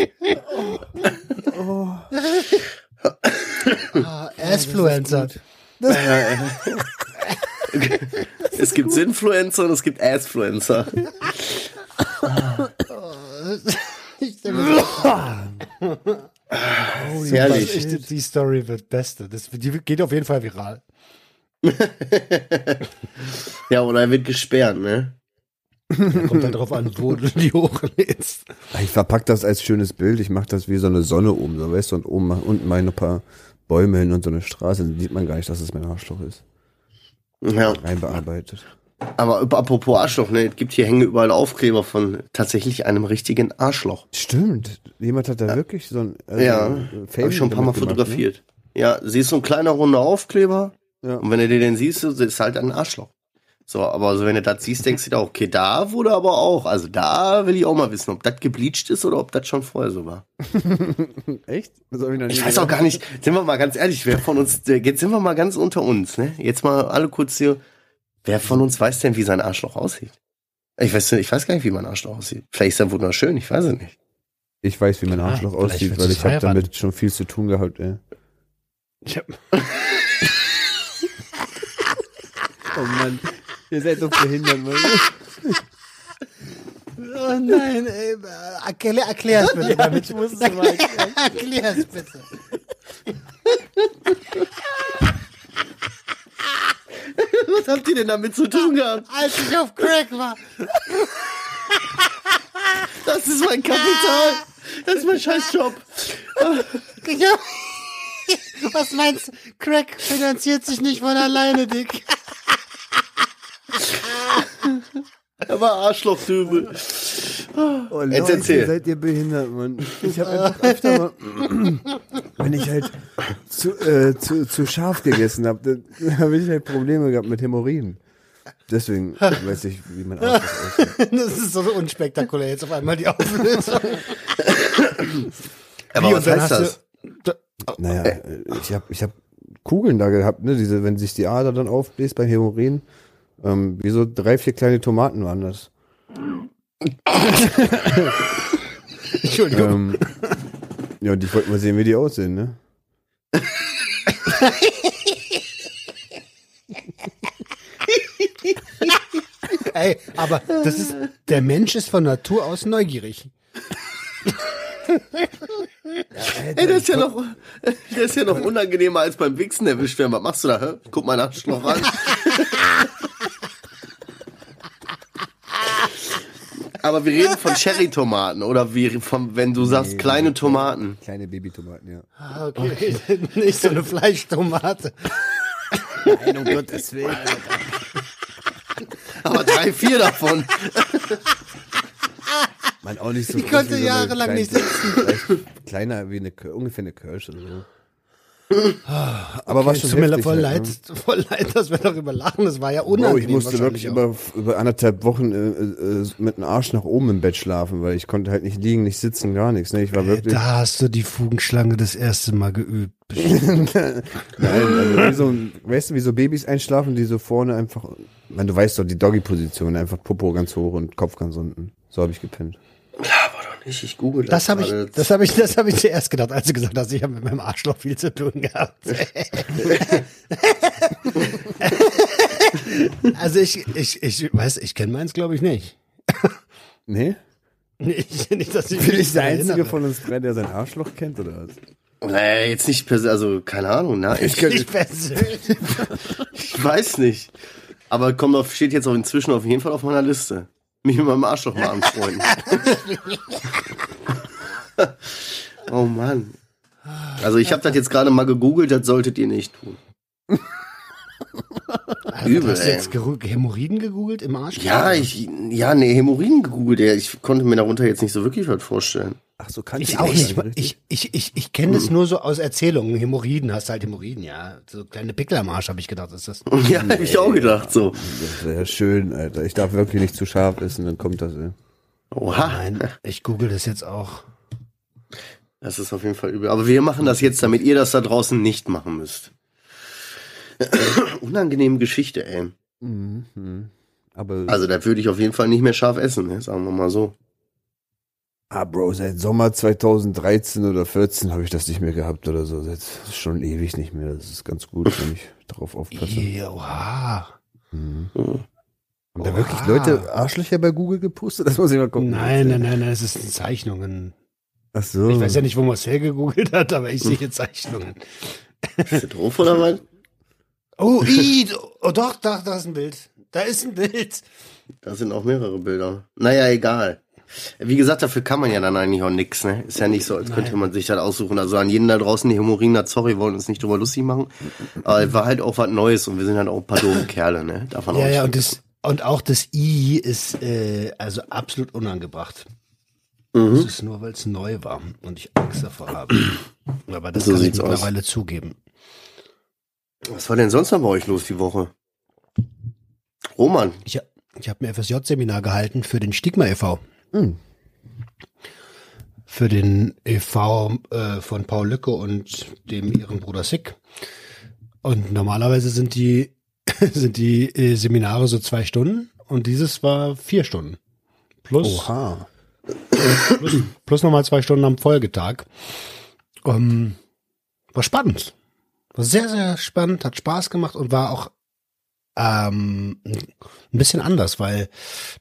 Ah, Assfluencer. Es gibt Sinfluencer und es gibt Assfluencer. Ich stell mir Herrlich. Ich, die Story wird beste. Das, die geht auf jeden Fall viral. Ja, oder er wird gesperrt, ne? Kommt dann drauf an, wo du die hochlädst. Ich verpack das als schönes Bild. Ich mache das wie so eine Sonne oben, so weißt du, und oben unten meine paar Bäume hin und so eine Straße. Dann sieht man gar nicht, dass es mein Arschloch ist. Ja. Reinbearbeitet. Aber apropos Arschloch, ne? Es gibt hier hängen überall Aufkleber von tatsächlich einem richtigen Arschloch. Stimmt. Jemand hat da wirklich so ein also Ja, ein Habe ich schon ein paar Mal gemacht, fotografiert. Ja, siehst du ein kleiner runder Aufkleber Ja. und wenn du den siehst, das ist halt ein Arschloch. So, aber so wenn du das siehst, denkst du dir auch, okay, da wurde aber auch, also da will ich auch mal wissen, ob das gebleached ist oder ob das schon vorher so war. <laughs> Echt? Ich noch nie Ich weiß auch gar nicht, sind wir mal ganz ehrlich, wer von uns, jetzt sind wir mal ganz unter uns, ne? Jetzt mal alle kurz hier, wer von uns weiß denn, wie sein Arschloch aussieht? Ich weiß, ich weiß gar nicht, wie mein Arschloch aussieht. Vielleicht ist er wunderschön, ich weiß es nicht. Ich weiß, wie mein Arschloch vielleicht aussieht, weil ich habe damit schon viel zu tun gehabt, ey. Ich hab, <laughs> Oh Mann, ihr seid doch behindert, Mann. oh nein, ey, erklär, erklär's bitte. damit ich muss es mal erklären. Erklär's bitte. Was habt ihr denn damit zu tun gehabt? Als ich auf Crack war. Das ist mein Kapital. Das ist mein Scheißjob. Was meinst du? Crack finanziert sich nicht von alleine, Dick. Er war Arschlochdübel. Oh, Jetzt erzähl. seid ihr behindert, Mann. Ich habe einfach öfter mal, wenn ich halt zu, äh, zu, zu scharf gegessen habe, dann <laughs> habe ich halt Probleme gehabt mit Hämorrhoiden. Deswegen weiß ich, wie mein Arschloch aussieht. <laughs> Das ist so unspektakulär jetzt auf einmal die Auflösung. Aber Wie, was heißt das? Du, Naja, äh, ich habe ich hab Kugeln da gehabt, ne? Diese, wenn sich die Ader dann aufbläst beim Hämorin, ähm, wie so drei, vier kleine Tomaten waren das. <coughs> Entschuldigung. Ähm, ja, und ich wollte mal sehen, wie die aussehen, ne? <coughs> Ey, aber das ist, der Mensch ist von Natur aus neugierig. <laughs> Ey, das <laughs> ist ja noch, das ist ja noch unangenehmer als beim Wichsen erwischt werden. Was machst du da? Hä? Guck mal nach Schloch an. Aber wir reden von Cherry-Tomaten oder wie von, wenn du sagst kleine Tomaten. Kleine Babytomaten, ja. Ah, okay. <laughs> Nicht so eine Fleischtomate. Nein, um Gottes Willen. Aber drei, vier davon. <laughs> Man auch nicht so <laughs> Ich konnte jahrelang kleine- nicht sitzen. <laughs> Kleiner wie eine, ungefähr eine Kirsche oder so. Aber war Es schon tut mir voll halt, leid, ne? <laughs> voll leid, dass wir darüber lachen. Das war ja Bro, unangenehm. ich musste wirklich über, über anderthalb Wochen äh, äh, mit dem Arsch nach oben im Bett schlafen, weil ich konnte halt nicht liegen, nicht sitzen, gar nichts. Ne? Ich war wirklich. Da hast du die Fugenschlange das erste Mal geübt. Nein, also so, weißt du, wie so Babys einschlafen, die so vorne einfach, meine, du weißt doch, die Doggy-Position, einfach Popo ganz hoch und Kopf ganz unten. So habe ich gepennt. Doch nicht, ich google Das habe ich, das habe ich, das habe ich zuerst gedacht, als du gesagt hast, ich habe mit meinem Arschloch viel zu tun gehabt. <laughs> also ich, ich, ich weiß, ich kenne meins, glaube ich nicht. Nee? Nicht, nicht dass ich Bin ich der Einzige erinnere. von uns drei, der sein Arschloch kennt, oder was? Naja, jetzt nicht persönlich, also keine Ahnung, ne? Ich, Ich <laughs> persönlich. <laughs> ich weiß nicht. Aber kommt auf, steht jetzt auch inzwischen auf jeden Fall auf meiner Liste. Mich mit meinem Arschloch mal anfreunden. <laughs> oh Mann. Also ich habe das jetzt gerade mal gegoogelt, das solltet ihr nicht tun. Übel, Hast du jetzt Hämorrhoiden gegoogelt im Arsch? Ja, ich, ja, nee, Hämorrhoiden gegoogelt, ja. Ich konnte mir darunter jetzt nicht so wirklich was vorstellen. Ach so, kann Ich auch nicht. Ich, ich, ich, ich kenne das nur so aus Erzählungen. Hämorrhoiden, hast halt Hämorrhoiden, ja. So kleine Pickel am Arsch, habe ich gedacht, ist das. <laughs> Ja, hab ich auch gedacht, so. Das wäre schön, Alter. Ich darf wirklich nicht zu scharf essen, dann kommt das, ey. Oha. Nein, ich google das jetzt auch. Das ist auf jeden Fall übel. Aber wir machen das jetzt, damit ihr das da draußen nicht machen müsst. Unangenehme Geschichte, ey. Mhm. Aber, Also da würde ich auf jeden Fall nicht mehr scharf essen, ne? sagen wir mal so. Ah, Bro, seit Sommer 2013 oder 14 habe ich das nicht mehr gehabt oder so. Seit schon ewig nicht mehr. Das ist ganz gut, wenn ich drauf aufpasse. Ja, oha. Haben da wirklich. Leute Arschlöcher bei Google gepostet? Das muss ich mal gucken. Nein, nein, nein, nein, es ist Zeichnungen. Ach so. Ich weiß ja nicht, wo man es hergegoogelt hat, aber ich sehe <laughs> Zeichnungen. Ist das doof oder was? Oh, i, oh doch, da, da ist ein Bild. Da ist ein Bild. Da sind auch mehrere Bilder. Naja, egal. Wie gesagt, dafür kann man ja dann eigentlich auch nix, ne? Ist ja nicht so, als könnte man sich das aussuchen. Also an jeden da draußen, die Hämorrhoiden hat, sorry, wollen uns nicht drüber lustig machen. Aber es war halt auch was Neues und wir sind halt auch ein paar doofe Kerle, ne? Darf man auch Ja, ja, und das, und auch das I ist äh, also absolut unangebracht. Mhm. Das ist nur, weil es neu war und ich Angst davor habe. <clears throat> Aber das So kann ich sieht's aus. mittlerweile zugeben. Was war denn sonst noch bei euch los die Woche? Roman, Ich, ich habe ein FSJ-Seminar gehalten für den Stigma e.V. Für den e.V. Äh, von Paul Lücke und dem ihren Bruder Sick. Und normalerweise sind die, <laughs> sind die äh, Seminare so zwei Stunden und dieses war vier Stunden. Plus, Oha. plus, plus nochmal zwei Stunden am Folgetag. Ähm, war spannend. War sehr, sehr spannend, hat Spaß gemacht und war auch ähm, ein bisschen anders, weil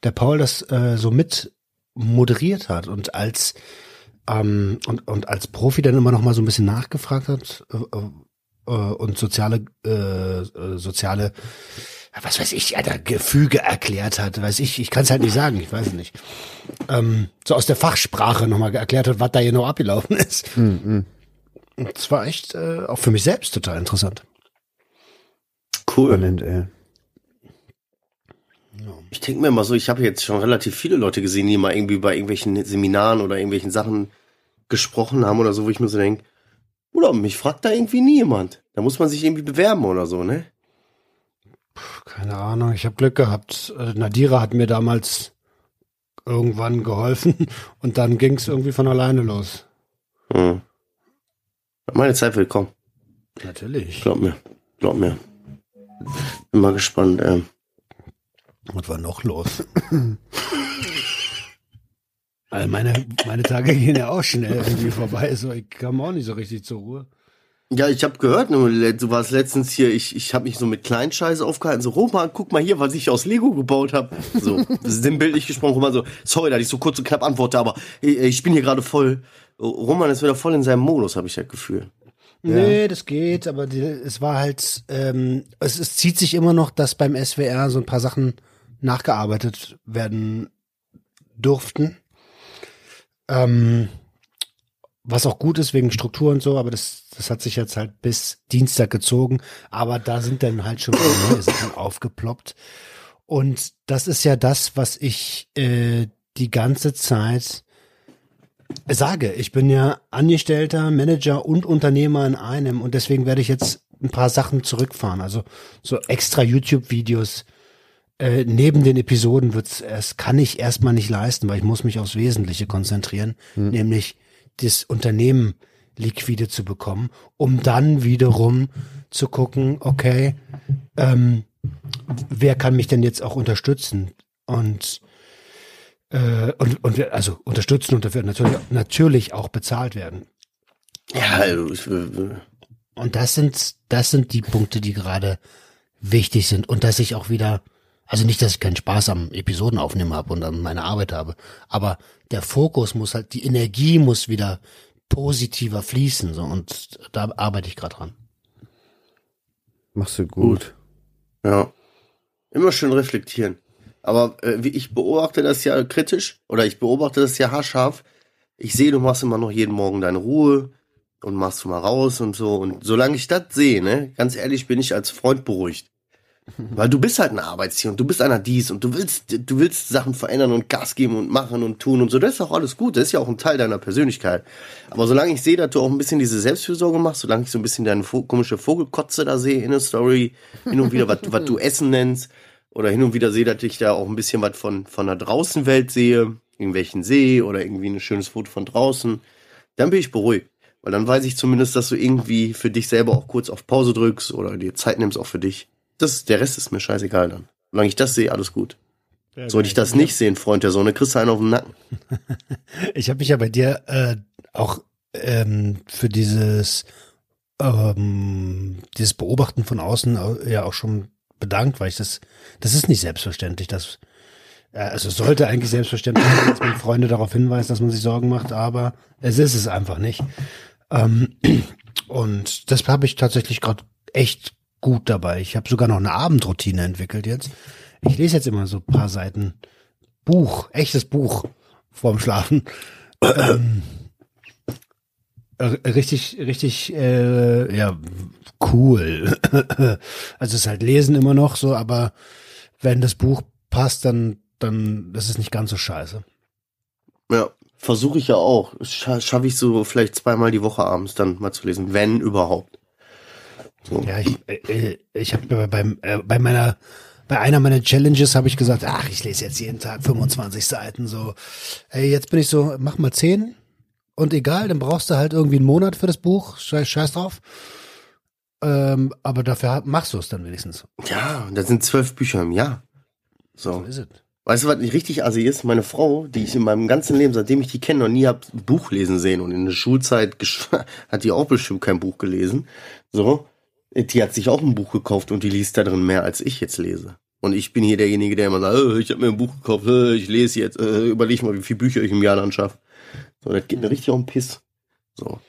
der Paul das äh, so mit moderiert hat und als ähm, und, und als Profi dann immer noch mal so ein bisschen nachgefragt hat äh, äh, und soziale äh, äh, soziale was weiß ich, Alter, Gefüge erklärt hat, weiß ich, ich kann es halt nicht sagen, ich weiß es nicht. Ähm, so aus der Fachsprache nochmal erklärt hat, was da genau abgelaufen ist. Mhm. Und es war echt äh, auch für mich selbst total interessant. cool. Spannend, ey. Ich denke mir mal so, ich habe jetzt schon relativ viele Leute gesehen, die mal irgendwie bei irgendwelchen Seminaren oder irgendwelchen Sachen gesprochen haben oder so, wo ich mir so denke, oder mich fragt da irgendwie nie jemand. Da muss man sich irgendwie bewerben oder so, ne? Keine Ahnung, ich habe Glück gehabt. Äh, Nadira hat mir damals irgendwann geholfen <laughs> und dann ging es irgendwie von alleine los. Hm. Meine Zeit wird kommen. Natürlich. Glaub mir. Glaub mir. Bin mal gespannt. Ähm. Was war noch los? <laughs> also meine, meine Tage gehen ja auch schnell irgendwie vorbei. So, ich kam auch nicht so richtig zur Ruhe. Ja, ich habe gehört, du warst letztens hier, ich, ich habe mich so mit Kleinscheiß aufgehalten, so Roman, guck mal hier, was ich aus Lego gebaut habe. So, <laughs> sinnbildlich gesprochen, Roman so, sorry, dass ich so kurz und knapp antworte, aber ich, ich bin hier gerade voll, Roman ist wieder voll in seinem Modus, habe ich das Gefühl. Nee, das geht, aber die, es war halt, ähm, es, es zieht sich immer noch, dass beim SWR so ein paar Sachen nachgearbeitet werden durften. Ähm, was auch gut ist wegen Struktur und so, aber das, das hat sich jetzt halt bis Dienstag gezogen. Aber da sind dann halt schon neue <coughs> Sachen aufgeploppt. Und das ist ja das, was ich äh, die ganze Zeit sage. Ich bin ja Angestellter, Manager und Unternehmer in einem und deswegen werde ich jetzt ein paar Sachen zurückfahren. Also so extra YouTube-Videos äh, neben den Episoden wird's, es kann ich erstmal nicht leisten, weil ich muss mich aufs Wesentliche konzentrieren, hm. nämlich das Unternehmen liquide zu bekommen, um dann wiederum zu gucken, okay, ähm, wer kann mich denn jetzt auch unterstützen? Und äh, und, und also unterstützen und dafür natürlich, natürlich auch bezahlt werden. Ja, also ich, und das sind, das sind die Punkte, die gerade wichtig sind und dass ich auch wieder, also nicht, dass ich keinen Spaß am Episodenaufnehmen habe und an meiner Arbeit habe, aber der Fokus muss halt, die Energie muss wieder positiver fließen so und da arbeite ich gerade dran. Machst du gut. Ja. Immer schön reflektieren. Aber äh, ich beobachte das ja kritisch oder ich beobachte das ja haarscharf. Ich sehe, du machst immer noch jeden Morgen deine Ruhe und machst du mal raus und so. Und solange ich das sehe, ne, ganz ehrlich, bin ich als Freund beruhigt. Weil du bist halt ein Arbeitstier und du bist einer dies und du willst, du willst Sachen verändern und Gas geben und machen und tun und so. Das ist auch alles gut. Das ist ja auch ein Teil deiner Persönlichkeit. Aber solange ich sehe, dass du auch ein bisschen diese Selbstfürsorge machst, solange ich so ein bisschen deine komische Vogelkotze da sehe in der Story, hin und wieder, was, was du <laughs> Essen nennst, oder hin und wieder sehe, dass ich da auch ein bisschen was von, von der Draußenwelt sehe, irgendwelchen See oder irgendwie ein schönes Foto von draußen, dann bin ich beruhigt. Weil dann weiß ich zumindest, dass du irgendwie für dich selber auch kurz auf Pause drückst oder dir Zeit nimmst auch für dich. Das, der Rest ist mir scheißegal dann. Solange ich das sehe, alles gut. Ja, Sollte ich das nicht sehen, Freund der Sonne, kriegst du einen auf den Nacken. <laughs> ich habe mich ja bei dir äh, auch ähm, für dieses ähm, dieses Beobachten von außen äh, ja auch schon bedankt, weil ich das, das ist nicht selbstverständlich, dass, also es sollte eigentlich selbstverständlich sein, dass man Freunde darauf hinweist, dass man sich Sorgen macht, aber es ist es einfach nicht. Ähm, <clears throat> und das habe ich tatsächlich gerade echt gut dabei. Ich habe sogar noch eine Abendroutine entwickelt jetzt. Ich lese jetzt immer so ein paar Seiten Buch, echtes Buch vorm Schlafen. Ähm, richtig, richtig, äh, ja, cool. also es ist halt Lesen immer noch so, aber wenn das Buch passt, dann, dann das ist nicht ganz so scheiße. Ja, versuche ich ja auch. Scha Schaffe ich so vielleicht zweimal die Woche abends dann mal zu lesen, wenn überhaupt. So. Ja, ich, äh, ich habe beim äh, bei meiner bei einer meiner Challenges habe ich gesagt, ach, ich lese jetzt jeden Tag 25 Seiten so. Ey, jetzt bin ich so, mach mal 10 und egal, dann brauchst du halt irgendwie einen Monat für das Buch, scheiß, scheiß drauf. Ähm, aber dafür machst du es dann wenigstens. Ja, das sind zwölf Bücher im Jahr. So. so ist es. Weißt du, was nicht richtig assi ist? Meine Frau, die ich in meinem ganzen Leben, seitdem ich die kenne, noch nie hab Buch lesen sehen und in der Schulzeit <laughs> hat die auch bestimmt kein Buch gelesen. So. Die hat sich auch ein Buch gekauft und die liest da drin mehr, als ich jetzt lese. Und ich bin hier derjenige, der immer sagt, oh, ich habe mir ein Buch gekauft, oh, ich lese jetzt, äh, überleg mal, wie viele Bücher ich im Jahr dann schaffe. So, das geht mir richtig um Piss. So.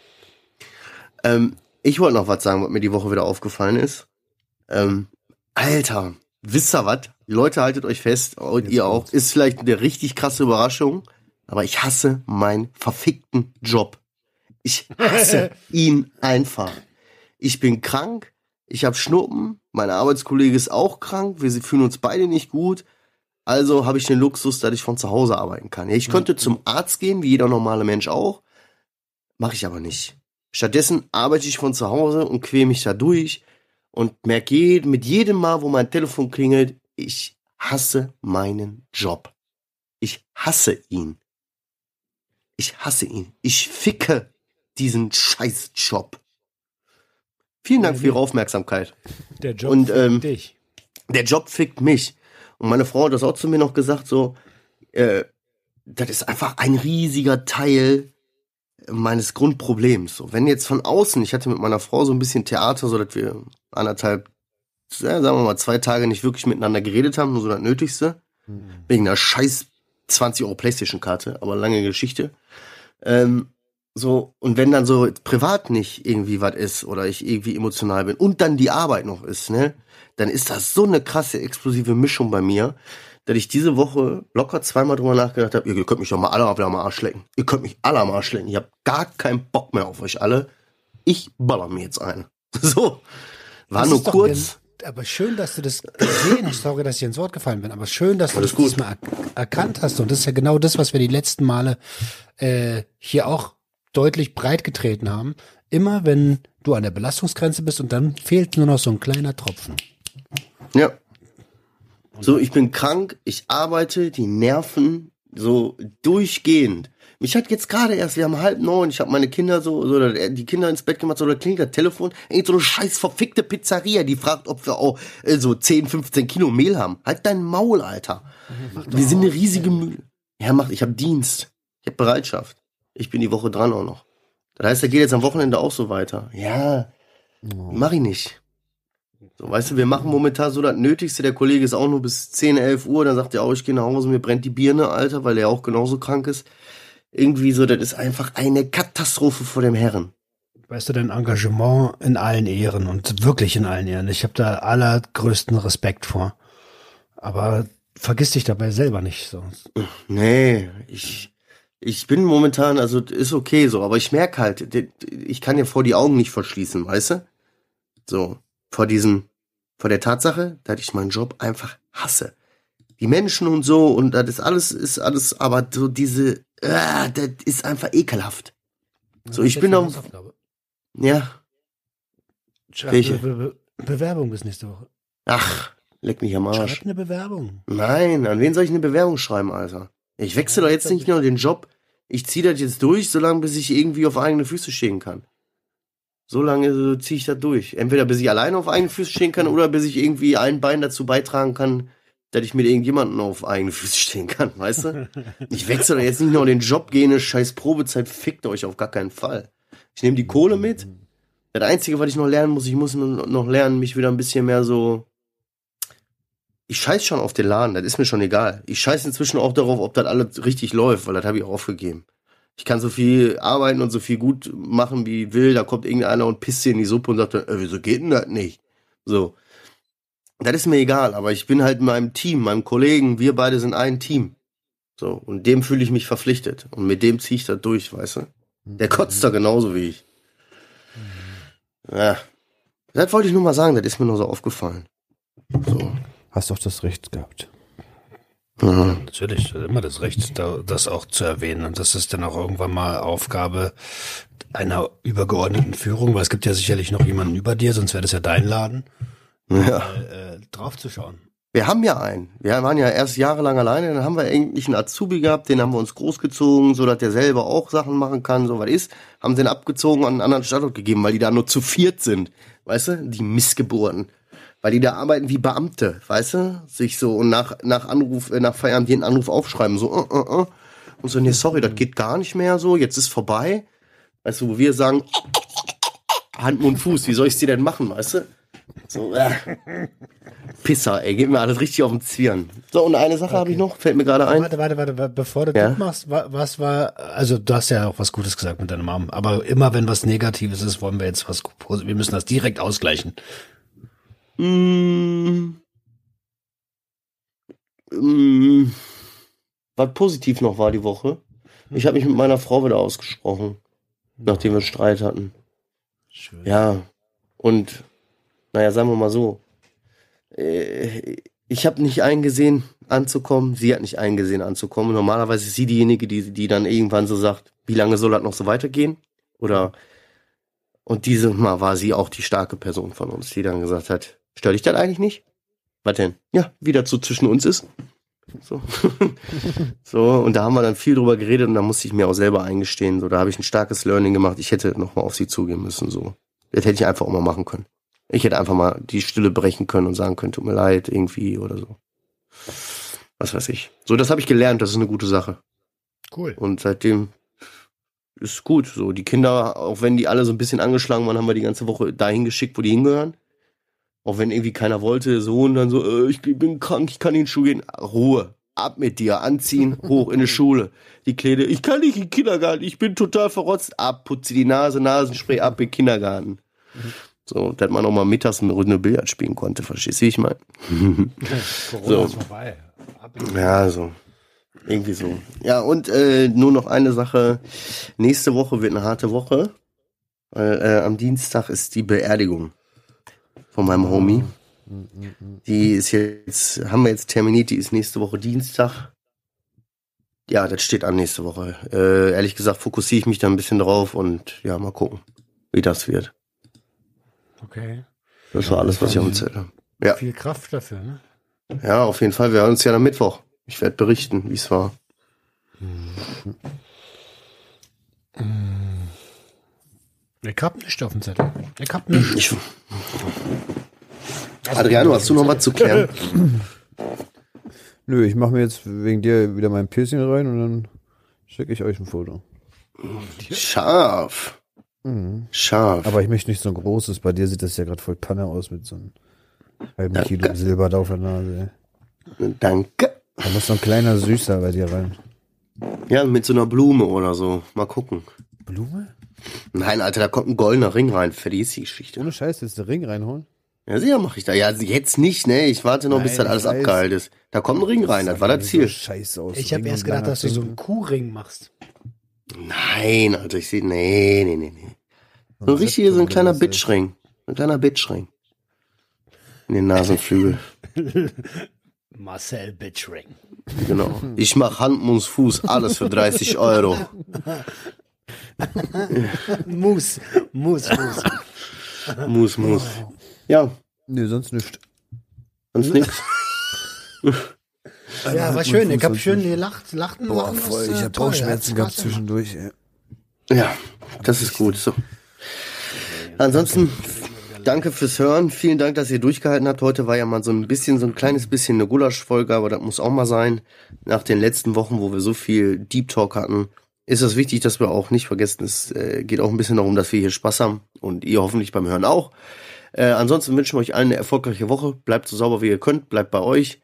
Ähm, ich wollte noch was sagen, was mir die Woche wieder aufgefallen ist. Ähm, Alter, wisst ihr was? Leute, haltet euch fest, und ihr auch. Ist vielleicht eine richtig krasse Überraschung, aber ich hasse meinen verfickten Job. Ich hasse <laughs> ihn einfach. Ich bin krank, ich habe Schnuppen, mein Arbeitskollege ist auch krank, wir fühlen uns beide nicht gut. Also habe ich den Luxus, dass ich von zu Hause arbeiten kann. Ich könnte zum Arzt gehen, wie jeder normale Mensch auch. Mache ich aber nicht. Stattdessen arbeite ich von zu Hause und quäle mich da durch und merke mit jedem Mal, wo mein Telefon klingelt, ich hasse meinen Job. Ich hasse ihn. Ich hasse ihn. Ich ficke diesen Scheißjob. Vielen Dank für Ihre Aufmerksamkeit. Der Job Und, fickt ähm, dich. Der Job fickt mich. Und meine Frau hat das auch zu mir noch gesagt, so, äh, das ist einfach ein riesiger Teil meines Grundproblems. So, wenn jetzt von außen, ich hatte mit meiner Frau so ein bisschen Theater, so dass wir anderthalb, ja, sagen wir mal, zwei Tage nicht wirklich miteinander geredet haben, nur so das Nötigste. Wegen einer scheiß 20 Euro Playstation-Karte, aber lange Geschichte. Ähm, so, und wenn dann so privat nicht irgendwie was ist oder ich irgendwie emotional bin und dann die Arbeit noch ist, ne, dann ist das so eine krasse explosive Mischung bei mir, dass ich diese Woche locker zweimal drüber nachgedacht habe, ihr könnt mich doch mal alle am Arsch lecken. Ihr könnt mich alle am Arsch lecken. Ich habe gar keinen Bock mehr auf euch alle. Ich baller mir jetzt ein. <laughs> So. War Das nur kurz. Aber schön, dass du das gesehen hast. Sorry, dass ich ins Wort gefallen bin. Aber schön, dass du Alles das gut. er erkannt hast. Und das ist ja genau das, was wir die letzten Male äh, hier auch deutlich breit getreten haben. Immer wenn du an der Belastungsgrenze bist und dann fehlt nur noch so ein kleiner Tropfen. Ja. So, ich bin krank, ich arbeite, die Nerven so durchgehend. Mich hat jetzt gerade erst, wir haben halb neun, ich habe meine Kinder so, so die Kinder ins Bett gemacht, so da klingelt das Telefon, ey, so eine scheiß verfickte Pizzeria, die fragt, ob wir auch äh, so 10, 15 Kilo Mehl haben. Halt dein Maul, Alter. Wir sind eine riesige Mühle. Ja, macht, ich habe Dienst. Ich habe Bereitschaft. Ich bin die Woche dran auch noch. Das heißt, er geht jetzt am Wochenende auch so weiter. Ja, mach ich nicht. So, weißt du, wir machen momentan so das Nötigste. Der Kollege ist auch nur bis 10, 11 Uhr. Dann sagt er auch, ich gehe nach Hause, mir brennt die Birne, Alter, weil er auch genauso krank ist. Irgendwie so, das ist einfach eine Katastrophe vor dem Herren. Weißt du, dein Engagement in allen Ehren und wirklich in allen Ehren. Ich habe da allergrößten Respekt vor. Aber vergiss dich dabei selber nicht. So. Nee, ich, ich bin momentan, also ist okay so, aber ich merke halt, ich kann ja vor die Augen nicht verschließen, weißt du? So, vor diesem, vor der Tatsache, dass ich meinen Job einfach hasse. Die Menschen und so und das ist alles, ist alles, aber so diese, ah, das ist einfach ekelhaft. So, ich bin auf, ja, Schreib Welche? Be Be Bewerbung bis nächste Woche. ach, leck mich am Arsch. Schreib eine Bewerbung. Nein, an wen soll ich eine Bewerbung schreiben, Alter? Ich wechsle doch jetzt nicht nur den Job. Ich ziehe das jetzt durch, solange bis ich irgendwie auf eigene Füße stehen kann. So lange so ziehe ich das durch. Entweder bis ich alleine auf eigene Füße stehen kann oder bis ich irgendwie ein Bein dazu beitragen kann, dass ich mit irgendjemandem auf eigene Füße stehen kann, <laughs> weißt du? Ich wechsle doch jetzt nicht nur den Job, gehe eine scheiß Probezeit, fickt euch auf gar keinen Fall. Ich nehme die Kohle mit. Das Einzige, was ich noch lernen muss, ich muss noch lernen, mich wieder ein bisschen mehr so ich scheiß schon auf den Laden, das ist mir schon egal. Ich scheiß inzwischen auch darauf, ob das alles richtig läuft, weil das habe ich auch aufgegeben. Ich kann so viel arbeiten und so viel gut machen, wie ich will. Da kommt irgendeiner und pisst dir in die Suppe und sagt, dann, äh, wieso geht denn das nicht? So. Das ist mir egal, aber ich bin halt in meinem Team, meinem Kollegen, wir beide sind ein Team. So, und dem fühle ich mich verpflichtet. Und mit dem ziehe ich das durch, weißt du? Der kotzt da genauso wie ich. Ja. Das wollte ich nur mal sagen, das ist mir nur so aufgefallen. So. Hast doch das Recht gehabt. Mhm. Natürlich, immer das Recht, da, das auch zu erwähnen. Und das ist dann auch irgendwann mal Aufgabe einer übergeordneten Führung, weil es gibt ja sicherlich noch jemanden über dir, sonst wäre das ja dein Laden, Ja. äh, draufzuschauen. Wir haben ja einen. Wir waren ja erst jahrelang alleine, dann haben wir eigentlich einen Azubi gehabt, den haben wir uns großgezogen, so dass der selber auch Sachen machen kann, so was ist. Haben den abgezogen an einen anderen Standort gegeben, weil die da nur zu viert sind. Weißt du? Die Missgeburten. Weil die da arbeiten wie Beamte, weißt du? Sich so und nach, nach Anruf, äh, nach Feierabend jeden Anruf aufschreiben, so, uh, uh, uh. Und so, nee, sorry, das geht gar nicht mehr so, jetzt ist vorbei. Weißt du, wo wir sagen, Hand, Mund, Fuß, wie soll ich dir denn machen, weißt du? So, äh. Pisser, ey, geht mir alles richtig auf den Zwirn. So, und eine Sache habe ich noch, fällt mir gerade ein. Warte, warte, warte, bevor du Ja? das machst, wa- was war, also du hast ja auch was Gutes gesagt mit deinem Arm, aber immer wenn was Negatives ist, wollen wir jetzt was, wir müssen das direkt ausgleichen. Mm, mm, was positiv noch war die Woche. Ich habe mich mit meiner Frau wieder ausgesprochen, nachdem wir Streit hatten. Schön. Ja, und naja, sagen wir mal so. Äh, Ich habe nicht eingesehen anzukommen, sie hat nicht eingesehen anzukommen. Normalerweise ist sie diejenige, die, die dann irgendwann so sagt, wie lange soll das noch so weitergehen? Oder und diese Mal war sie auch die starke Person von uns, die dann gesagt hat, stört dich das eigentlich nicht? Was denn? Ja, wie das so zwischen uns ist. So. <laughs> so, und da haben wir dann viel drüber geredet und da musste ich mir auch selber eingestehen. So, da habe ich ein starkes Learning gemacht. Ich hätte nochmal auf sie zugehen müssen. So. Das hätte ich einfach auch mal machen können. Ich hätte einfach mal die Stille brechen können und sagen können, tut mir leid, irgendwie oder so. Was weiß ich. So, das habe ich gelernt, das ist eine gute Sache. Cool. Und seitdem ist gut. So, die Kinder, auch wenn die alle so ein bisschen angeschlagen waren, haben wir die ganze Woche dahin geschickt, wo die hingehören. Auch wenn irgendwie keiner wollte, so und dann so, äh, ich bin krank, ich kann nicht in die Schule gehen. Ruhe. Ab mit dir, anziehen, <laughs> hoch in die Schule. Die Kleine, ich kann nicht in den Kindergarten, ich bin total verrotzt. Ab, putze die Nase, Nasenspray ab in den Kindergarten. So, dass man auch mal mittags eine Runde Billard spielen konnte, verstehst du, wie ich meine? <laughs> Corona So. ist vorbei. Ja, so. Irgendwie so. Ja, und äh, nur noch eine Sache. Nächste Woche wird eine harte Woche. Weil äh, am Dienstag ist die Beerdigung von meinem Homie. Die ist jetzt, haben wir jetzt terminiert, die ist nächste Woche Dienstag. Ja, das steht an nächste Woche. Äh, ehrlich gesagt fokussiere ich mich da ein bisschen drauf und ja, mal gucken, wie das wird. Okay. Das war alles, was ich erzählt habe. Ja. Viel Kraft dafür, ne? Ja, auf jeden Fall. Wir hören uns ja am Mittwoch. Ich werde berichten, wie es war. Ich hab nicht auf dem Zettel. Ich <clears throat> hab nicht. Ich, Adriano, hast du noch was zu klären? <clears throat> Nö, ich mache mir jetzt wegen dir wieder mein Piercing rein und dann schicke ich euch ein Foto. Scharf. Mhm. Scharf. Aber ich möchte nicht so ein großes. Bei dir sieht das ja gerade voll Panne aus mit so einem halben Danke. Kilo Silber da auf der Nase. Danke. Da muss so ein kleiner Süßer bei dir rein. Ja, mit so einer Blume oder so. Mal gucken. Blume? Nein, Alter, da kommt ein goldener Ring rein. Fertig ist die Geschichte. Ohne Scheiß, jetzt den Ring reinholen? Ja, sicher mache ich da. Ja, jetzt nicht, ne? Ich warte noch, bis Nein, das alles ich weiß. abgeheilt ist. Da kommt ein Ring rein. Das war das Ziel. So scheiße aus. Ich habe erst gedacht, dass du so einen. Kuhring machst. Nein, Alter, ich sehe. Nee, nee, nee, nee. So ein richtiger, so ein kleiner Bitchring. Ein kleiner Bitchring. In den Nasenflügel. <laughs> Marcel Bitchring. Genau. Ich mach Hand, Mund, Fuß, alles für 30 Euro. <laughs> <laughs> Mus, Mus, Mus. Muss, muss. Ja, Nee, sonst nicht. sonst nix. Ja, war schön. Ich hab schön gelacht. Lachten Boah, lachen voll. Ich äh, hab toll. Bauchschmerzen gehabt zwischendurch. Ey. Ja, das ist gut. So. Ansonsten, danke fürs Hören. Vielen Dank, dass ihr durchgehalten habt. Heute war ja mal so ein bisschen, so ein kleines bisschen eine Gulasch-Folge, aber das muss auch mal sein. Nach den letzten Wochen, wo wir so viel Deep Talk hatten, ist es wichtig, dass wir auch nicht vergessen, es äh, geht auch ein bisschen darum, dass wir hier Spaß haben und ihr hoffentlich beim Hören auch. Äh, ansonsten wünschen wir euch allen eine erfolgreiche Woche. Bleibt so sauber, wie ihr könnt. Bleibt bei euch.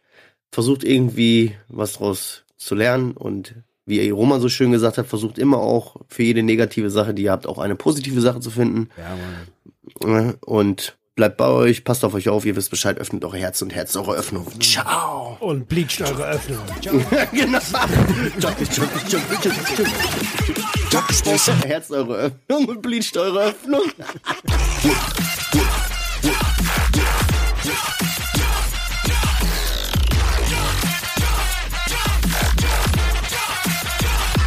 Versucht irgendwie was draus zu lernen und wie Roman so schön gesagt hat, versucht immer auch für jede negative Sache, die ihr habt, auch eine positive Sache zu finden. Ja, Mann. Äh, Und bleibt bei euch, passt auf euch auf, ihr wisst Bescheid, öffnet eure Herzen und Herz eure Öffnung. Ciao. Und bleacht eure Öffnung. Ciao. <laughs> genau. Herz eure Öffnung und bleacht eure Öffnung.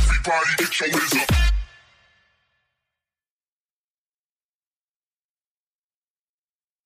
Everybody get your hands up.